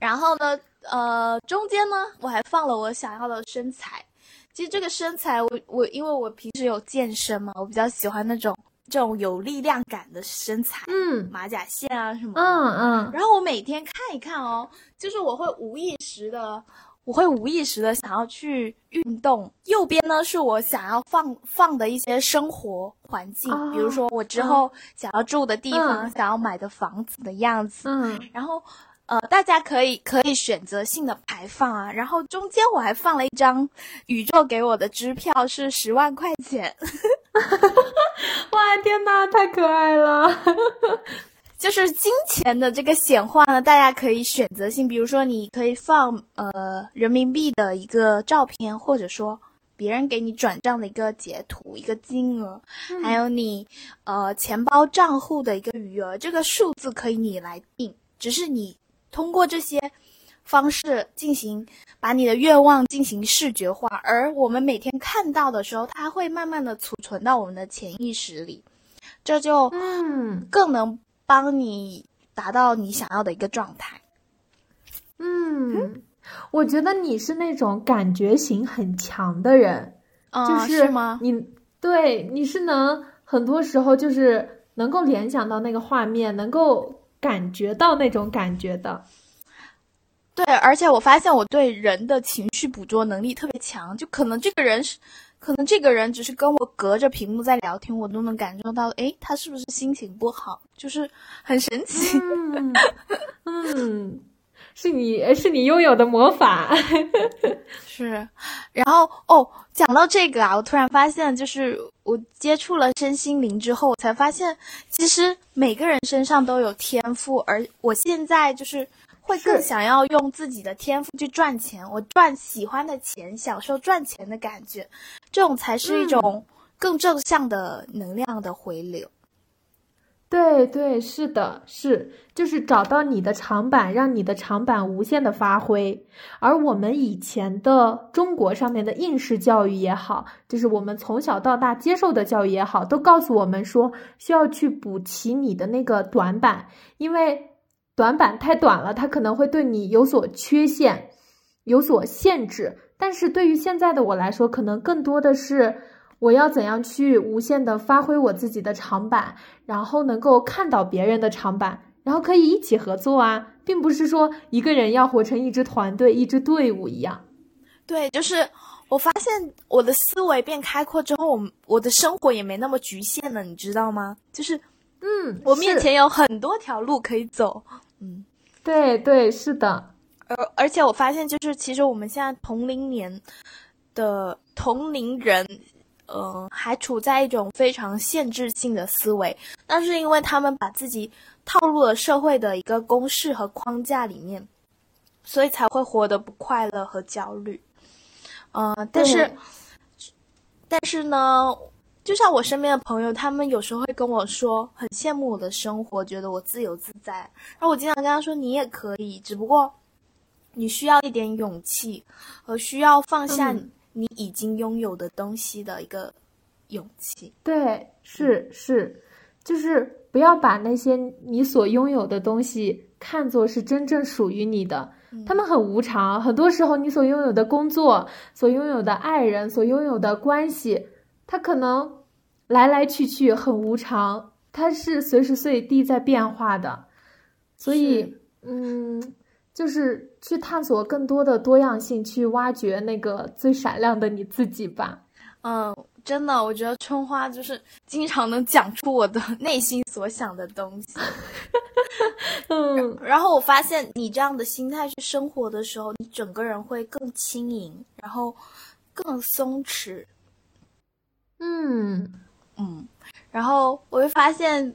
然后呢，呃，中间呢，我还放了我想要的身材。其实这个身材我，我因为我平时有健身嘛，我比较喜欢那种这种有力量感的身材，嗯马甲线啊什么的。嗯嗯然后我每天看一看哦，就是我会无意识的，我会无意识的想要去运动。右边呢是我想要放放的一些生活环境，哦比如说我之后想要住的地方，嗯想要买的房子的样子。嗯然后呃，大家可以可以选择性的排放啊。然后中间我还放了一张宇宙给我的支票，是十万块钱。[LAUGHS] 哇天哪，太可爱了！[LAUGHS] 就是金钱的这个显化呢，大家可以选择性，比如说你可以放呃人民币的一个照片，或者说别人给你转账的一个截图、一个金额，还有你呃钱包账户的一个余额，这个数字可以你来定，只是你通过这些方式进行把你的愿望进行视觉化，而我们每天看到的时候，它会慢慢的储存到我们的潜意识里，这就嗯。更能帮你达到你想要的一个状态。嗯，我觉得你是那种感觉型很强的人，嗯、就是吗？你对你是能很多时候就是能够联想到那个画面，能够感觉到那种感觉的。对，而且我发现我对人的情绪捕捉能力特别强，就可能这个人是，可能这个人只是跟我隔着屏幕在聊天，我都能感受到，诶，他是不是心情不好？就是很神奇。嗯嗯，是你是你拥有的魔法。[LAUGHS] 是，然后哦，讲到这个啊，我突然发现，就是我接触了身心灵之后，我才发现，其实每个人身上都有天赋，而我现在就是会更想要用自己的天赋去赚钱，我赚喜欢的钱，享受赚钱的感觉，这种才是一种更正向的能量的回流。对对，是的，是，就是找到你的长板，让你的长板无限的发挥。而我们以前的中国上面的应试教育也好，就是我们从小到大接受的教育也好，都告诉我们说，需要去补齐你的那个短板，因为短板太短了，它可能会对你有所缺陷，有所限制。但是对于现在的我来说，可能更多的是。我要怎样去无限的发挥我自己的长板，然后能够看到别人的长板，然后可以一起合作啊，并不是说一个人要活成一支团队、一支队伍一样。对，就是我发现我的思维变开阔之后，我我的生活也没那么局限了，你知道吗？就是嗯，我面前有很多条路可以走。嗯。对对是的，而而且我发现，就是其实我们现在同龄年的同龄人，呃，还处在一种非常限制性的思维，那是因为他们把自己套入了社会的一个公式和框架里面，所以才会活得不快乐和焦虑。呃，但是，但是呢，就像我身边的朋友，他们有时候会跟我说，很羡慕我的生活，觉得我自由自在。然后我经常跟他说，你也可以，只不过你需要一点勇气，和需要放下嗯你已经拥有的东西的一个勇气。对是是，就是不要把那些你所拥有的东西看作是真正属于你的。他们很无常，很多时候你所拥有的工作、所拥有的爱人、所拥有的关系，它可能来来去去很无常，它是随时随地在变化的。所以，嗯，就是去探索更多的多样性，去挖掘那个最闪亮的你自己吧。嗯，真的，我觉得春花就是经常能讲出我的 [LAUGHS] 内心所想的东西。[LAUGHS] 嗯，然后我发现你这样的心态去生活的时候，你整个人会更轻盈，然后更松弛。嗯，嗯，然后我会发现，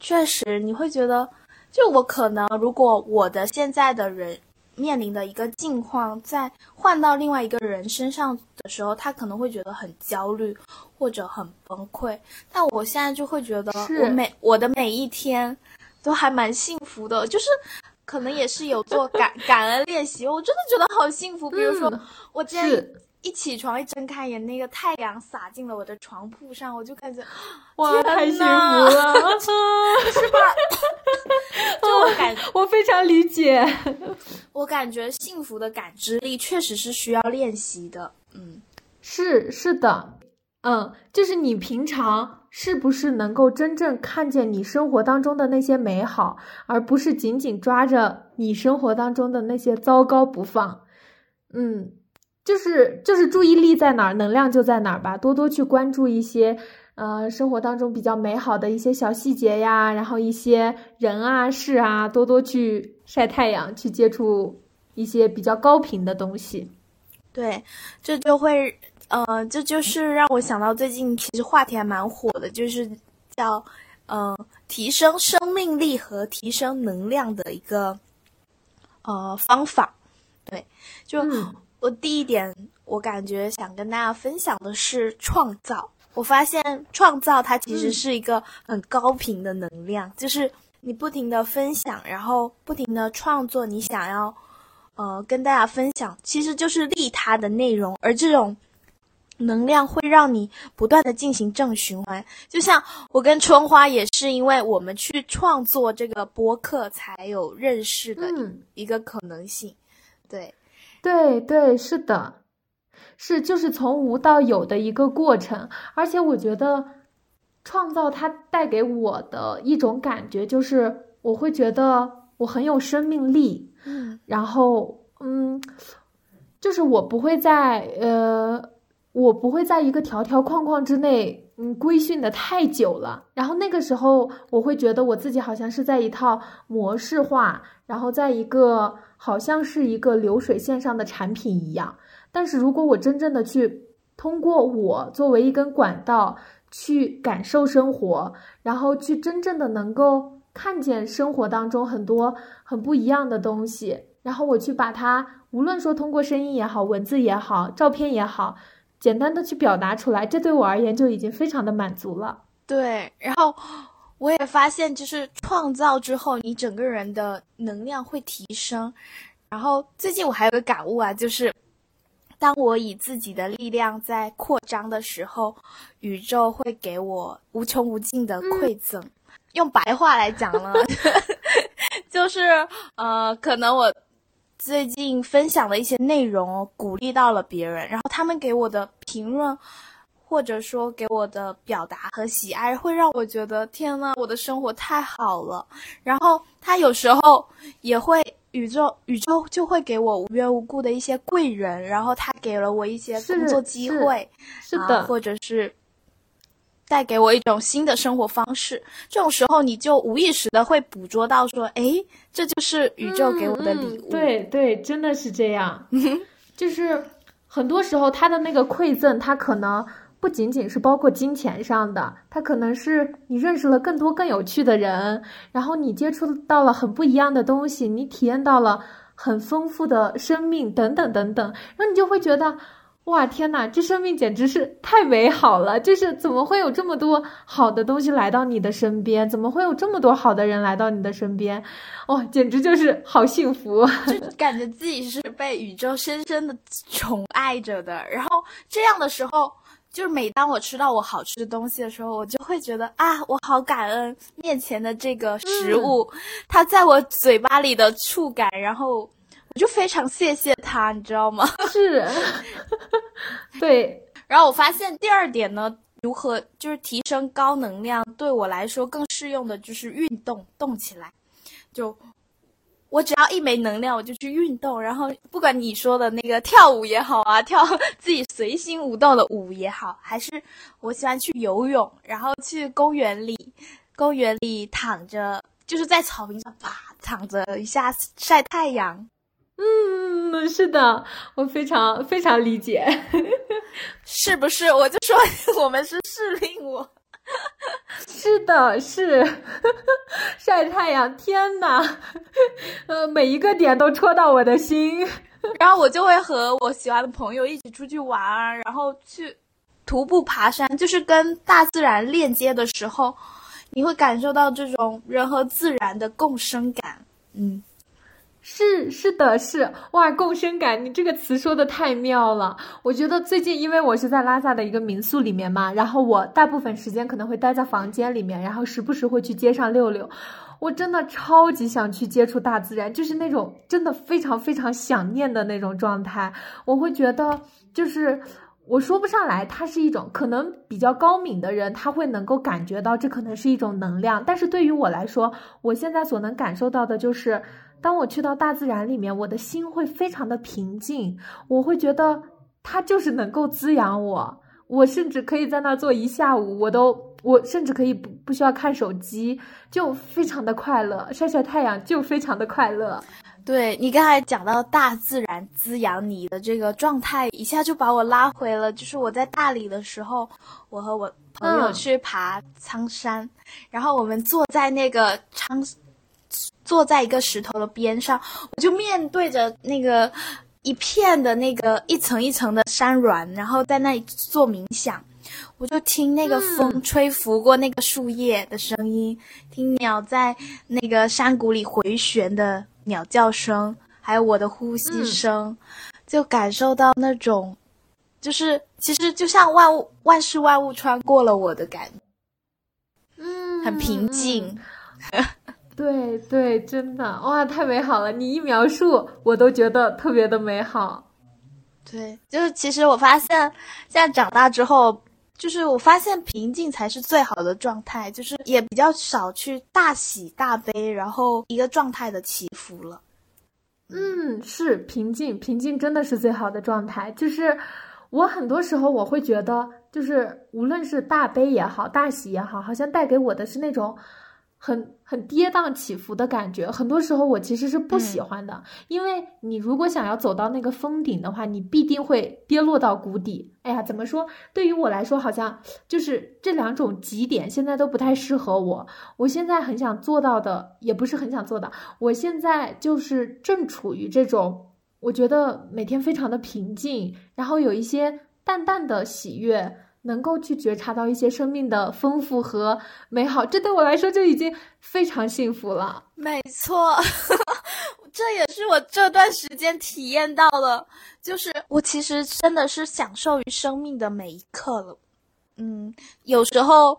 确实你会觉得，就我可能如果我的现在的人面临的一个境况，在换到另外一个人身上的时候，他可能会觉得很焦虑或者很崩溃。但我现在就会觉得，我每我的每一天都还蛮幸福的，就是可能也是有做感 [LAUGHS] 感恩练习，我真的觉得好幸福。比如说，我今天是一起床一睁开眼，那个太阳洒进了我的床铺上，我就感觉 [GASPS] 哇，太幸福了，[LAUGHS] 是吧？[LAUGHS] 就我感 [LAUGHS] 我非常理解。我感觉幸福的感知力确实是需要练习的。嗯，是是的，嗯，就是你平常是不是能够真正看见你生活当中的那些美好，而不是紧紧抓着你生活当中的那些糟糕不放？嗯，就是就是注意力在哪儿，能量就在哪儿吧。多多去关注一些呃生活当中比较美好的一些小细节呀，然后一些人啊事啊，多多去晒太阳，去接触一些比较高频的东西。对，这就会，呃，这就是让我想到最近其实话题还蛮火的，就是叫呃提升生命力和提升能量的一个呃方法。对，就、嗯我第一点，我感觉想跟大家分享的是创造。我发现创造它其实嗯是一个很高频的能量，就是你不停的分享，然后不停的创作你想要呃跟大家分享，其实就是利他的内容，而这种能量会让你不断的进行正循环。就像我跟春花也是因为我们去创作这个播客，才有认识的嗯。一个可能性。对，对对，是的，是就是从无到有的一个过程，而且我觉得创造它带给我的一种感觉，就是我会觉得我很有生命力，嗯。然后嗯，就是我不会在呃，我不会在一个条条框框之内，嗯，规训的太久了。然后那个时候，我会觉得我自己好像是在一套模式化，然后在一个好像是一个流水线上的产品一样。但是如果我真正的去通过我作为一根管道去感受生活，然后去真正的能够看见生活当中很多很不一样的东西，然后我去把它，无论说通过声音也好，文字也好，照片也好，简单的去表达出来，这对我而言就已经非常的满足了。对，然后我也发现，就是创造之后，你整个人的能量会提升。然后最近我还有个感悟啊，就是当我以自己的力量在扩张的时候，宇宙会给我无穷无尽的馈赠。用白话来讲呢，[LAUGHS] 就是呃，可能我最近分享的一些内容哦鼓励到了别人，然后他们给我的评论。或者说给我的表达和喜爱，会让我觉得天呐，我的生活太好了。然后他有时候也会宇宙宇宙就会给我无缘无故的一些贵人，然后他给了我一些工作机会，啊是的，或者是带给我一种新的生活方式。这种时候，你就无意识的会捕捉到说，诶，这就是宇宙给我的礼物。嗯嗯对对，真的是这样。就是很多时候，他的那个馈赠，他可能不仅仅是包括金钱上的，他可能是你认识了更多更有趣的人，然后你接触到了很不一样的东西，你体验到了很丰富的生命，等等等等，然后你就会觉得。哇天呐，这生命简直是太美好了！就是怎么会有这么多好的东西来到你的身边？怎么会有这么多好的人来到你的身边？哇、简直就是好幸福！就感觉自己是被宇宙深深的宠爱着的。然后这样的时候，就是每当我吃到我好吃的东西的时候，我就会觉得啊，我好感恩面前的这个食物，它在我嘴巴里的触感，然后我就非常谢谢它，你知道吗？[LAUGHS] 是，对，然后我发现第二点呢，如何就是提升高能量，对我来说更适用的就是运动，动起来。就我只要一没能量，我就去运动。然后不管你说的那个跳舞也好啊，跳 [LAUGHS] 自己随心舞动的舞也好，还是我喜欢去游泳，然后去公园里，公园里躺着，就是在草坪上啪躺着一下晒太阳。嗯，是的，我非常非常理解。[LAUGHS] 是不是？我就说 [LAUGHS] 我们是适令我。[LAUGHS] 是的，是 [LAUGHS] 晒太阳，天呐，[LAUGHS] 呃，每一个点都戳到我的心。然后我就会和我喜欢的朋友一起出去玩啊，然后去徒步爬山，就是跟大自然链接的时候，你会感受到这种人和自然的共生感。嗯，是是的，是哇，共生感，你这个词说的太妙了。我觉得最近，因为我是在拉萨的一个民宿里面嘛，然后我大部分时间可能会待在房间里面，然后时不时会去街上溜溜。我真的超级想去接触大自然，就是那种真的非常非常想念的那种状态。我会觉得，就是我说不上来，它是一种可能比较高敏的人，他会能够感觉到这可能是一种能量。但是对于我来说，我现在所能感受到的就是。当我去到大自然里面，我的心会非常的平静，我会觉得它就是能够滋养我，我甚至可以在那儿坐一下午，我都我甚至可以不不需要看手机，就非常的快乐，晒晒太阳就非常的快乐。对你刚才讲到大自然滋养你的这个状态，一下就把我拉回了，就是我在大理的时候，我和我朋友去爬苍山，然后我们坐在那个苍。坐在一个石头的边上，我就面对着那个一片的那个一层一层的山峦，然后在那里做冥想。我就听那个风吹拂过那个树叶的声音，听鸟在那个山谷里回旋的鸟叫声，还有我的呼吸声，就感受到那种，就是其实就像万物万事万物穿过了我的感觉，嗯，很平静。对对，真的哇，太美好了！你一描述，我都觉得特别的美好。对，就是其实我发现，现在长大之后，就是我发现平静才是最好的状态，就是也比较少去大喜大悲，然后一个状态的起伏了。嗯，是平静，平静真的是最好的状态。就是我很多时候我会觉得，就是无论是大悲也好，大喜也好，好像带给我的是那种。很很跌宕起伏的感觉，很多时候我其实是不喜欢的，因为你如果想要走到那个峰顶的话，你必定会跌落到谷底。哎呀，怎么说？对于我来说，好像就是这两种极点现在都不太适合我。我现在很想做到的，也不是很想做到，我现在就是正处于这种，我觉得每天非常的平静，然后有一些淡淡的喜悦。能够去觉察到一些生命的丰富和美好，这对我来说就已经非常幸福了。没错，[LAUGHS] 这也是我这段时间体验到的，就是我其实真的是享受于生命的每一刻了。嗯，有时候，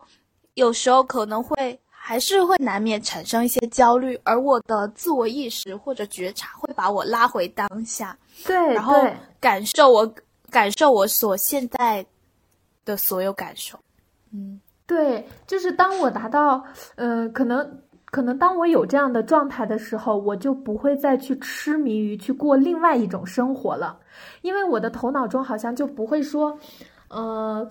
有时候可能会还是会难免产生一些焦虑，而我的自我意识或者觉察会把我拉回当下，对，然后感受我感受我所现在。的所有感受，嗯，对，就是当我达到，呃，可能，可能当我有这样的状态的时候，我就不会再去痴迷于去过另外一种生活了，因为我的头脑中好像就不会说，呃，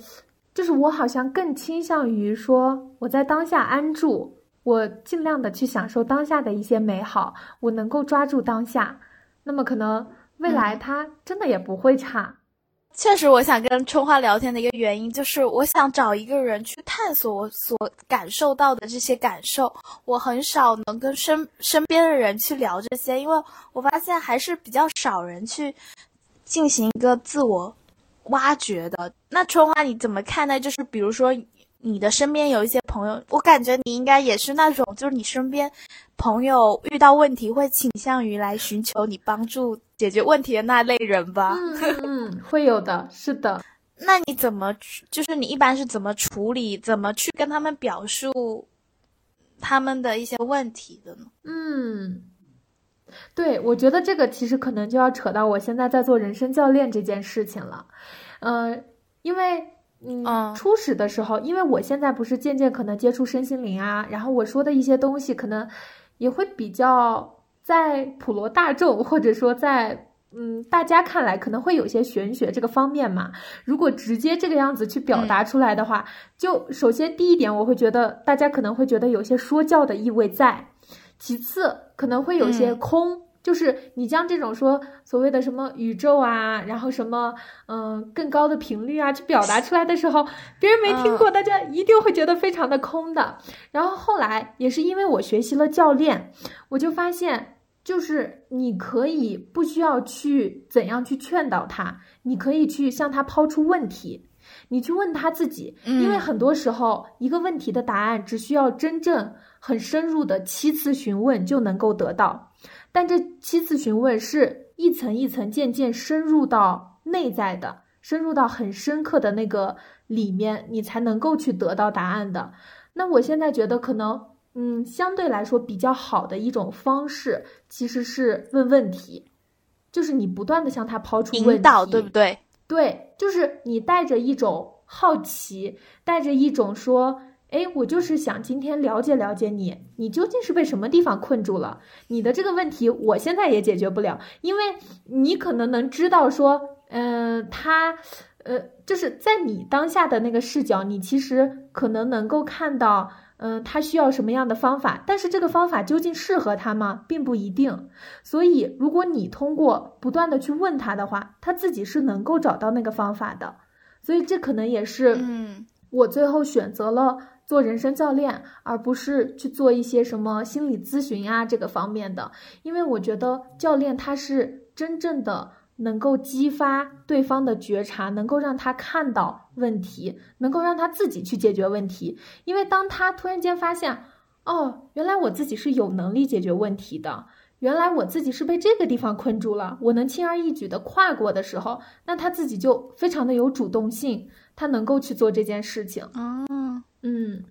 就是我好像更倾向于说我在当下安住，我尽量的去享受当下的一些美好，我能够抓住当下，那么可能未来它真的也不会差。确实，我想跟春花聊天的一个原因，就是我想找一个人去探索我所感受到的这些感受。我很少能跟身身边的人去聊这些，因为我发现还是比较少人去进行一个自我挖掘的。那春花你怎么看待？就是比如说。你的身边有一些朋友，我感觉你应该也是那种，就是你身边朋友遇到问题会倾向于来寻求你帮助解决问题的那类人吧？[LAUGHS] 嗯嗯，会有的，是的。那你怎么去，就是你一般是怎么处理，怎么去跟他们表述他们的一些问题的呢？嗯，对，我觉得这个其实可能就要扯到我现在在做人生教练这件事情了。嗯，因为。嗯，初始的时候，因为我现在不是渐渐可能接触身心灵啊，然后我说的一些东西可能也会比较在普罗大众或者说在嗯大家看来可能会有些玄学这个方面嘛。如果直接这个样子去表达出来的话，就首先第一点，我会觉得大家可能会觉得有些说教的意味在；其次，可能会有些空。就是你将这种说所谓的什么宇宙啊，然后什么嗯更高的频率啊，去表达出来的时候，别人没听过，大家一定会觉得非常的空的。然后后来也是因为我学习了教练，我就发现，就是你可以不需要去怎样去劝导他，你可以去向他抛出问题，你去问他自己，因为很多时候一个问题的答案只需要真正很深入的七次询问就能够得到。但这七次询问是一层一层渐渐深入到内在的，深入到很深刻的那个里面，你才能够去得到答案的。那我现在觉得可能，嗯，相对来说比较好的一种方式，其实是问问题，就是你不断的向他抛出问题，引导，对不对？对，就是你带着一种好奇，带着一种说。哎，我就是想今天了解了解你，你究竟是被什么地方困住了？你的这个问题，我现在也解决不了，因为你可能能知道说，嗯，他，呃，就是在你当下的那个视角，你其实可能能够看到，嗯，他需要什么样的方法，但是这个方法究竟适合他吗，并不一定。所以，如果你通过不断的去问他的话，他自己是能够找到那个方法的。所以，这可能也是，嗯，我最后选择了。做人生教练，而不是去做一些什么心理咨询啊这个方面的，因为我觉得教练他是真正的能够激发对方的觉察，能够让他看到问题，能够让他自己去解决问题。因为当他突然间发现，哦，原来我自己是有能力解决问题的，原来我自己是被这个地方困住了，我能轻而易举的跨过的时候，那他自己就非常的有主动性，他能够去做这件事情。嗯。嗯，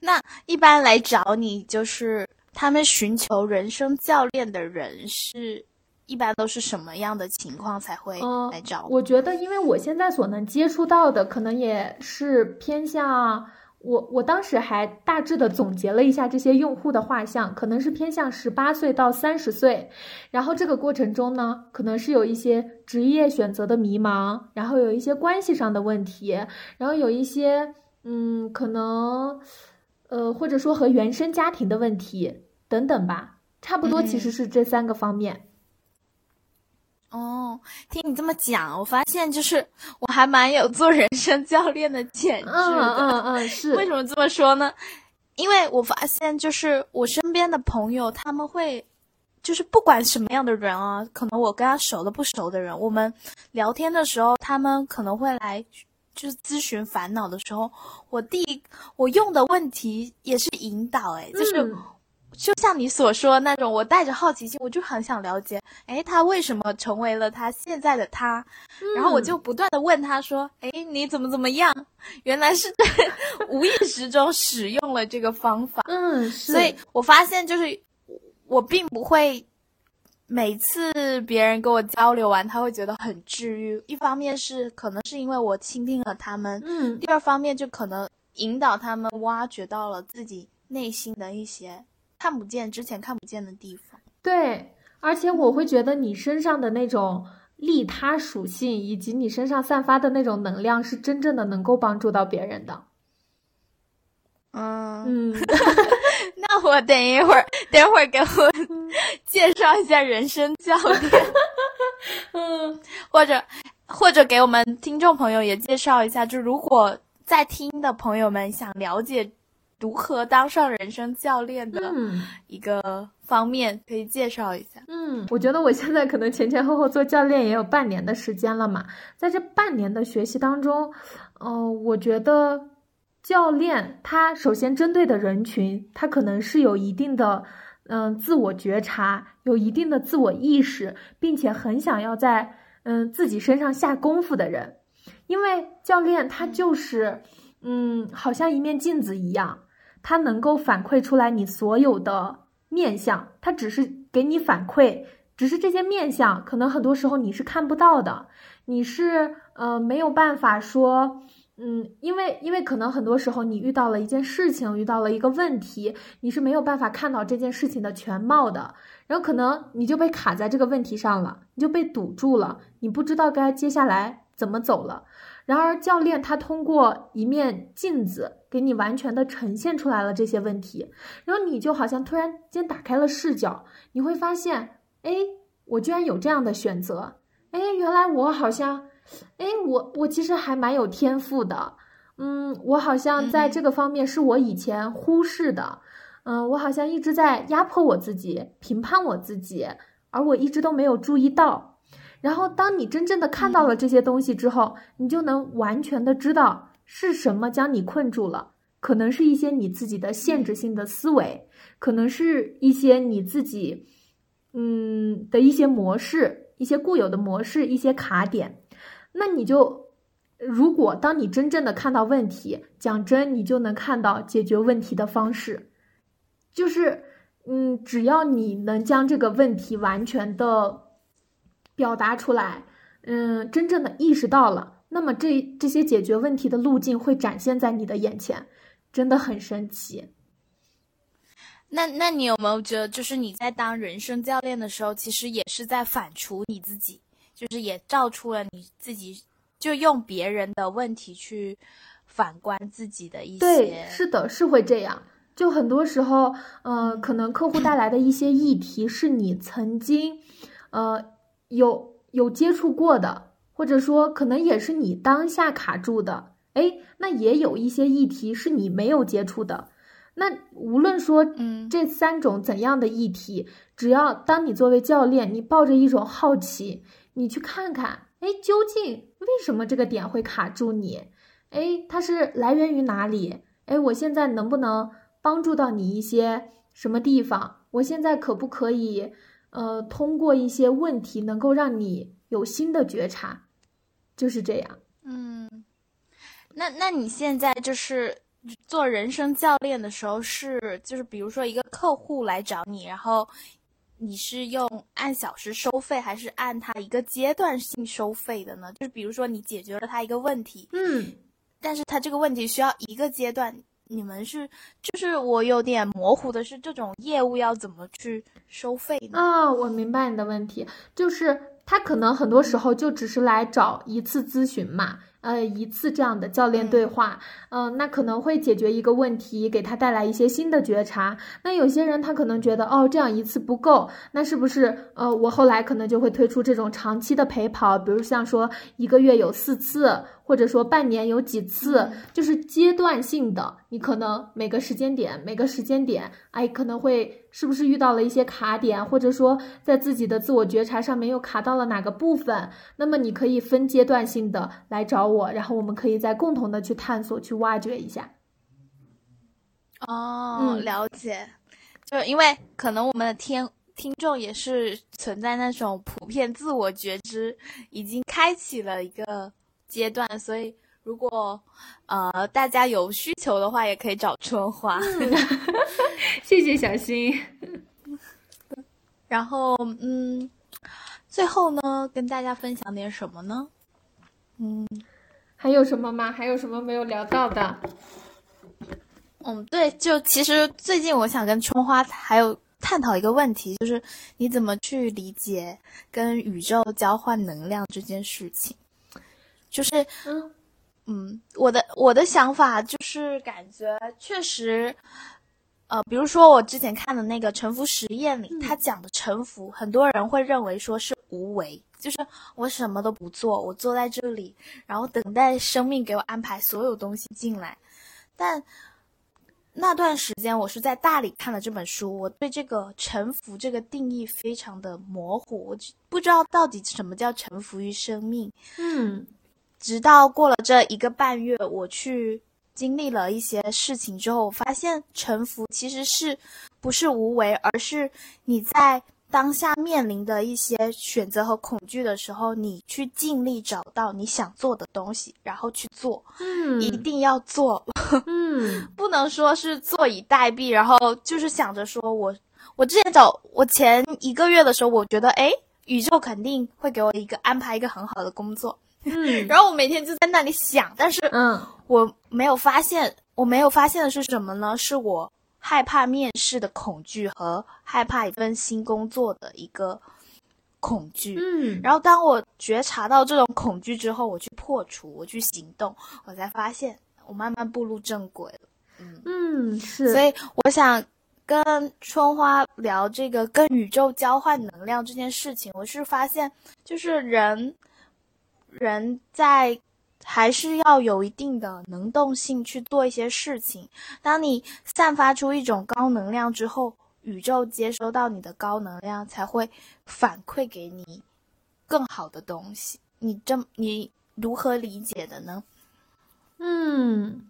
那一般来找你，就是他们寻求人生教练的人，是一般都是什么样的情况才会来找？我觉得，因为我现在所能接触到的，可能也是偏向我。我当时还大致的总结了一下这些用户的画像，可能是偏向十八岁到三十岁。然后这个过程中呢，可能是有一些职业选择的迷茫，然后有一些关系上的问题，然后有一些。嗯，可能，呃，或者说和原生家庭的问题等等吧，差不多其实是这三个方面。哦，听你这么讲，我发现就是我还蛮有做人生教练的潜质的。嗯嗯嗯，[LAUGHS] 是。为什么这么说呢？因为我发现就是我身边的朋友，他们会，就是不管什么样的人啊，可能我跟他熟的不熟的人，我们聊天的时候，他们可能会来。就是咨询烦恼的时候，我第一我用的问题也是引导，哎，就是就像你所说那种，我带着好奇心，我就很想了解，哎，他为什么成为了他现在的他？然后我就不断的问他说，哎，你怎么怎么样？原来是 [LAUGHS] 无意识中使用了这个方法，嗯，所以我发现就是我并不会。每次别人跟我交流完，他会觉得很治愈。一方面是可能是因为我倾听了他们，嗯；第二方面就可能引导他们挖掘到了自己内心的一些看不见、之前看不见的地方。对，而且我会觉得你身上的那种利他属性，以及你身上散发的那种能量，是真正的能够帮助到别人的。嗯嗯。[LAUGHS] 那我等一会儿，等会儿给我介绍一下人生教练，[LAUGHS] 嗯，或者或者给我们听众朋友也介绍一下，就如果在听的朋友们想了解如何当上人生教练的一个方面，可以介绍一下。嗯，我觉得我现在可能前前后后做教练也有半年的时间了嘛，在这半年的学习当中，嗯，我觉得。教练他首先针对的人群，他可能是有一定的，嗯，自我觉察，有一定的自我意识，并且很想要在嗯自己身上下功夫的人，因为教练他就是，嗯，好像一面镜子一样，它能够反馈出来你所有的面相，它只是给你反馈，只是这些面相可能很多时候你是看不到的，你是呃没有办法说。嗯，因为因为可能很多时候你遇到了一件事情，遇到了一个问题，你是没有办法看到这件事情的全貌的，然后可能你就被卡在这个问题上了，你就被堵住了，你不知道该接下来怎么走了。然而教练他通过一面镜子给你完全的呈现出来了这些问题，然后你就好像突然间打开了视角，你会发现，哎，我居然有这样的选择，哎，原来我好像。哎，我我其实还蛮有天赋的，嗯，我好像在这个方面是我以前忽视的，嗯，我好像一直在压迫我自己，评判我自己，而我一直都没有注意到。然后，当你真正的看到了这些东西之后，你就能完全的知道是什么将你困住了，可能是一些你自己的限制性的思维，可能是一些你自己。嗯的一些模式、一些固有的模式、一些卡点。那你就，如果当你真正的看到问题，讲真，你就能看到解决问题的方式。就是，嗯，只要你能将这个问题完全的表达出来，嗯，真正的意识到了，那么这这些解决问题的路径会展现在你的眼前，真的很神奇。那那你有没有觉得，就是你在当人生教练的时候，其实也是在反刍你自己，就是也照出了你自己，就用别人的问题去反观自己的一些。对，是的，是会这样。就很多时候，呃，可能客户带来的一些议题是你曾经，呃，有有接触过的，或者说可能也是你当下卡住的。哎，那也有一些议题是你没有接触的。那无论说，嗯，这三种怎样的议题，只要当你作为教练，你抱着一种好奇，你去看看，哎，究竟为什么这个点会卡住你？哎，它是来源于哪里？哎，我现在能不能帮助到你一些什么地方？我现在可不可以，呃，通过一些问题能够让你有新的觉察？就是这样。嗯，那那你现在就是。做人生教练的时候是，就是比如说一个客户来找你，然后你是用按小时收费，还是按他一个阶段性收费的呢？就是比如说你解决了他一个问题，嗯，但是他这个问题需要一个阶段，你们是，就是我有点模糊的是这种业务要怎么去收费呢？啊，我明白你的问题，就是他可能很多时候就只是来找一次咨询嘛。呃，一次这样的教练对话，嗯，那可能会解决一个问题，给他带来一些新的觉察。那有些人他可能觉得，哦，这样一次不够，那是不是，呃，我后来可能就会推出这种长期的陪跑，比如像说一个月有四次。或者说半年有几次，就是阶段性的，你可能每个时间点，每个时间点，哎，可能会是不是遇到了一些卡点，或者说在自己的自我觉察上面又卡到了哪个部分？那么你可以分阶段性的来找我，然后我们可以再共同的去探索、去挖掘一下。哦，嗯了解。就因为可能我们的听听众也是存在那种普遍自我觉知已经开启了一个。阶段，所以如果呃大家有需求的话，也可以找春花。[LAUGHS] 谢谢小新。然后嗯，最后呢，跟大家分享点什么呢？嗯，还有什么吗？还有什么没有聊到的？嗯，对，就其实最近我想跟春花还有探讨一个问题，就是你怎么去理解跟宇宙交换能量这件事情。就是，嗯，嗯，我的我的想法就是感觉确实，呃，比如说我之前看的那个沉浮实验里，他讲的沉浮，很多人会认为说是无为，就是我什么都不做，我坐在这里，然后等待生命给我安排所有东西进来。但那段时间我是在大理看了这本书，我对这个沉浮这个定义非常的模糊，我不知道到底什么叫沉浮于生命。嗯。直到过了这一个半月，我去经历了一些事情之后，我发现沉浮其实是不是无为，而是你在当下面临的一些选择和恐惧的时候，你去尽力找到你想做的东西，然后去做。嗯，一定要做。[LAUGHS] 嗯，不能说是坐以待毙，然后就是想着说我我之前找我前一个月的时候，我觉得哎，宇宙肯定会给我一个安排一个很好的工作。嗯，[LAUGHS] 然后我每天就在那里想，但是嗯，我没有发现，我没有发现的是什么呢？是我害怕面试的恐惧和害怕一份新工作的一个恐惧。嗯，然后当我觉察到这种恐惧之后，我去破除，我去行动，我才发现我慢慢步入正轨了。嗯嗯，是。所以我想跟春花聊这个跟宇宙交换能量这件事情，我是发现就是人。人在还是要有一定的能动性去做一些事情。当你散发出一种高能量之后，宇宙接收到你的高能量，才会反馈给你更好的东西。你这你如何理解的呢？嗯，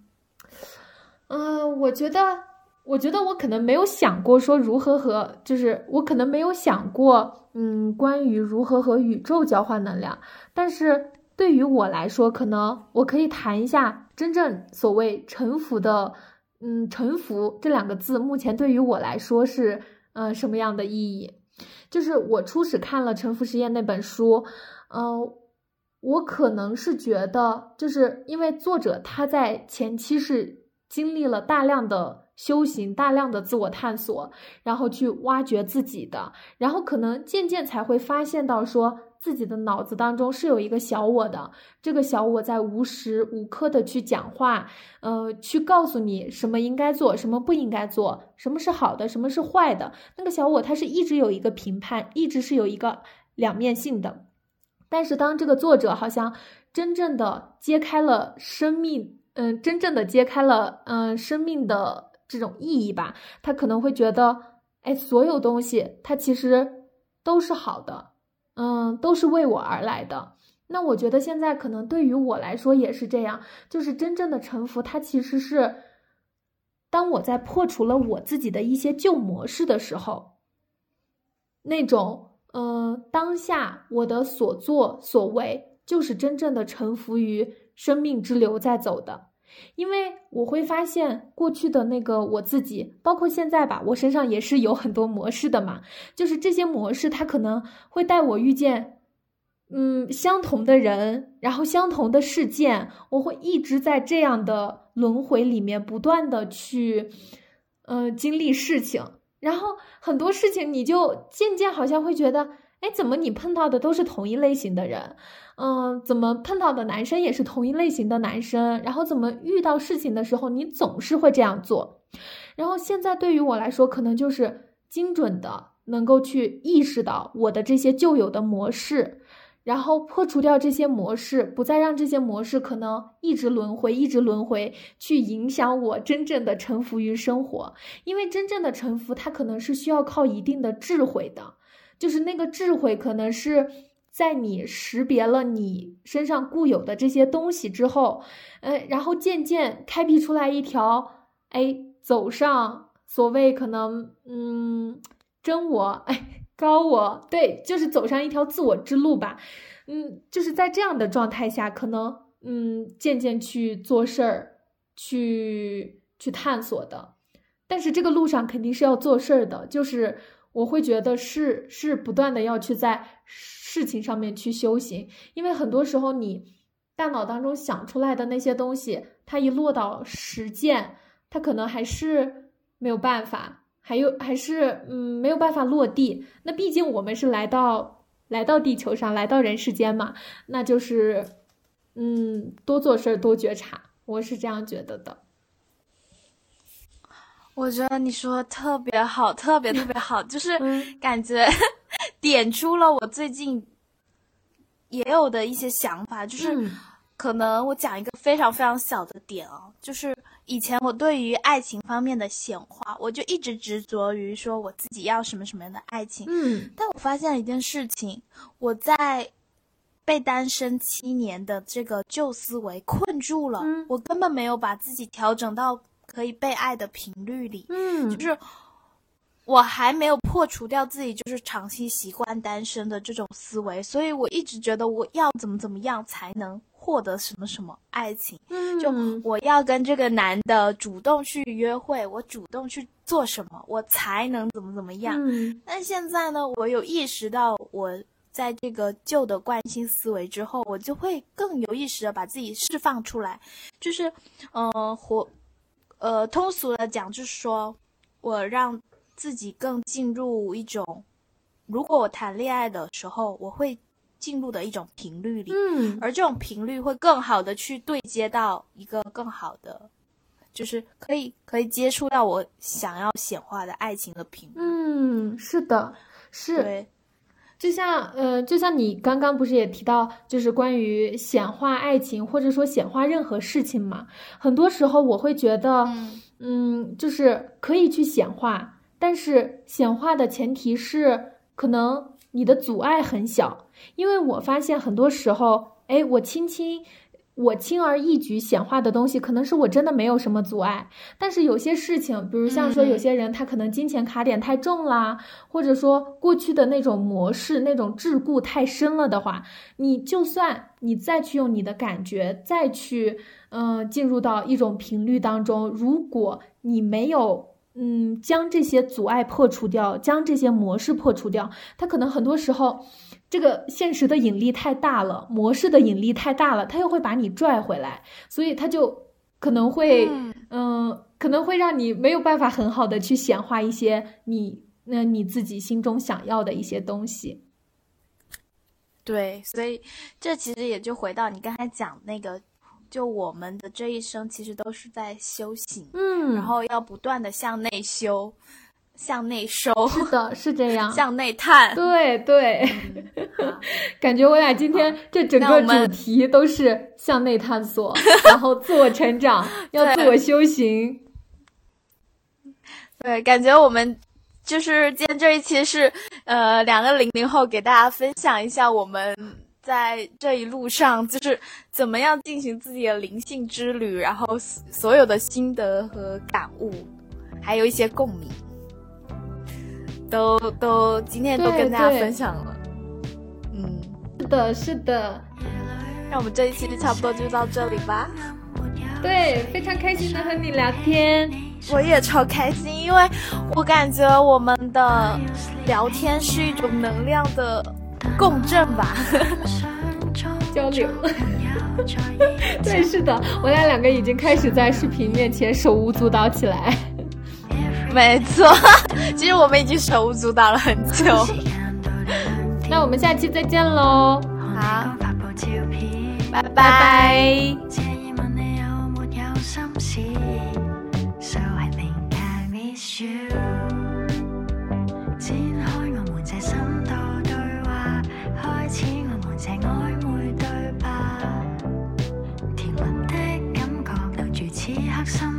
嗯，我觉得我觉得我可能没有想过说如何和，就是我可能没有想过，嗯，关于如何和宇宙交换能量。但是对于我来说，可能我可以谈一下真正所谓臣服的，嗯，臣服这两个字，目前对于我来说是，呃，什么样的意义？就是我初始看了《沉浮实验》那本书，嗯，我可能是觉得，就是因为作者他在前期是经历了大量的。修行大量的自我探索，然后去挖掘自己的，然后可能渐渐才会发现到说自己的脑子当中是有一个小我的，这个小我在无时无刻的去讲话，呃，去告诉你什么应该做，什么不应该做，什么是好的，什么是坏的。那个小我它是一直有一个评判，一直是有一个两面性的。但是当这个作者好像真正的揭开了生命，嗯，真正的揭开了，嗯，生命的。这种意义吧，他可能会觉得，哎，所有东西它其实都是好的，嗯，都是为我而来的。那我觉得现在可能对于我来说也是这样，就是真正的臣服，它其实是当我在破除了我自己的一些旧模式的时候，那种，嗯，当下我的所作所为就是真正的臣服于生命之流在走的。因为我会发现过去的那个我自己，包括现在吧，我身上也是有很多模式的嘛。就是这些模式，它可能会带我遇见，嗯，相同的人，然后相同的事件，我会一直在这样的轮回里面不断的去，嗯，经历事情。然后很多事情，你就渐渐好像会觉得，哎，怎么你碰到的都是同一类型的人？嗯，怎么碰到的男生也是同一类型的男生？然后怎么遇到事情的时候，你总是会这样做？然后现在对于我来说，可能就是精准的能够去意识到我的这些旧有的模式，然后破除掉这些模式，不再让这些模式可能一直轮回，一直轮回去影响我真正的臣服于生活。因为真正的臣服，它可能是需要靠一定的智慧的，就是那个智慧可能是。在你识别了你身上固有的这些东西之后，呃，然后渐渐开辟出来一条，哎，走上所谓可能，嗯，真我，哎，高我，对，就是走上一条自我之路吧，嗯，就是在这样的状态下，可能，嗯，渐渐去做事儿，去去探索的，但是这个路上肯定是要做事儿的，就是我会觉得是是不断的要去在。事情上面去修行，因为很多时候你大脑当中想出来的那些东西，它一落到实践，它可能还是没有办法，还有还是嗯没有办法落地。那毕竟我们是来到来到地球上，来到人世间嘛，那就是嗯多做事，多觉察，我是这样觉得的。我觉得你说的特别好，特别特别好，就是感觉。[LAUGHS] 点出了我最近也有的一些想法，就是可能我讲一个非常非常小的点哦，就是以前我对于爱情方面的显化，我就一直执着于说我自己要什么什么样的爱情。嗯，但我发现了一件事情，我在被单身七年的这个旧思维困住了，我根本没有把自己调整到可以被爱的频率里。嗯，就是。我还没有破除掉自己就是长期习惯单身的这种思维，所以我一直觉得我要怎么怎么样才能获得什么什么爱情，就我要跟这个男的主动去约会，我主动去做什么，我才能怎么怎么样。但现在呢，我有意识到我在这个旧的惯性思维之后，我就会更有意识的把自己释放出来，就是，呃，活，呃，通俗的讲就是说我让。自己更进入一种，如果我谈恋爱的时候，我会进入的一种频率里，嗯，而这种频率会更好的去对接到一个更好的，就是可以可以接触到我想要显化的爱情的频率。嗯，是的，是，对，就像呃，就像你刚刚不是也提到，就是关于显化爱情或者说显化任何事情嘛，很多时候我会觉得，嗯，就是可以去显化。但是显化的前提是，可能你的阻碍很小，因为我发现很多时候，哎，我轻轻，我轻而易举显化的东西，可能是我真的没有什么阻碍。但是有些事情，比如像说有些人他可能金钱卡点太重啦，或者说过去的那种模式、那种桎梏太深了的话，你就算你再去用你的感觉，再去嗯进入到一种频率当中，如果你没有。嗯，将这些阻碍破除掉，将这些模式破除掉，它可能很多时候，这个现实的引力太大了，模式的引力太大了，它又会把你拽回来，所以它就可能会，嗯，可能会让你没有办法很好的去显化一些你那你自己心中想要的一些东西。对，所以这其实也就回到你刚才讲那个。就我们的这一生，其实都是在修行，嗯，然后要不断的向内修，向内收，是的，是这样，[LAUGHS] 向内探，对对，[LAUGHS] 感觉我俩今天这整个主题都是向内探索，[LAUGHS] 然后自我成长，要自我修行，对，感觉我们就是今天这一期是呃两个零零后给大家分享一下我们。在这一路上，就是怎么样进行自己的灵性之旅，然后所有的心得和感悟，还有一些共鸣，都都今天都跟大家分享了。嗯，是的，是的。那我们这一期就差不多就到这里吧。对，非常开心的和你聊天，我也超开心，因为我感觉我们的聊天是一种能量的。共振吧，[LAUGHS] 交流。[LAUGHS] 对，是的，我俩两个已经开始在视频面前手舞足蹈起来。没错，[LAUGHS] 其实我们已经手舞足蹈了很久。[LAUGHS] 那我们下期再见喽！好，拜拜。心。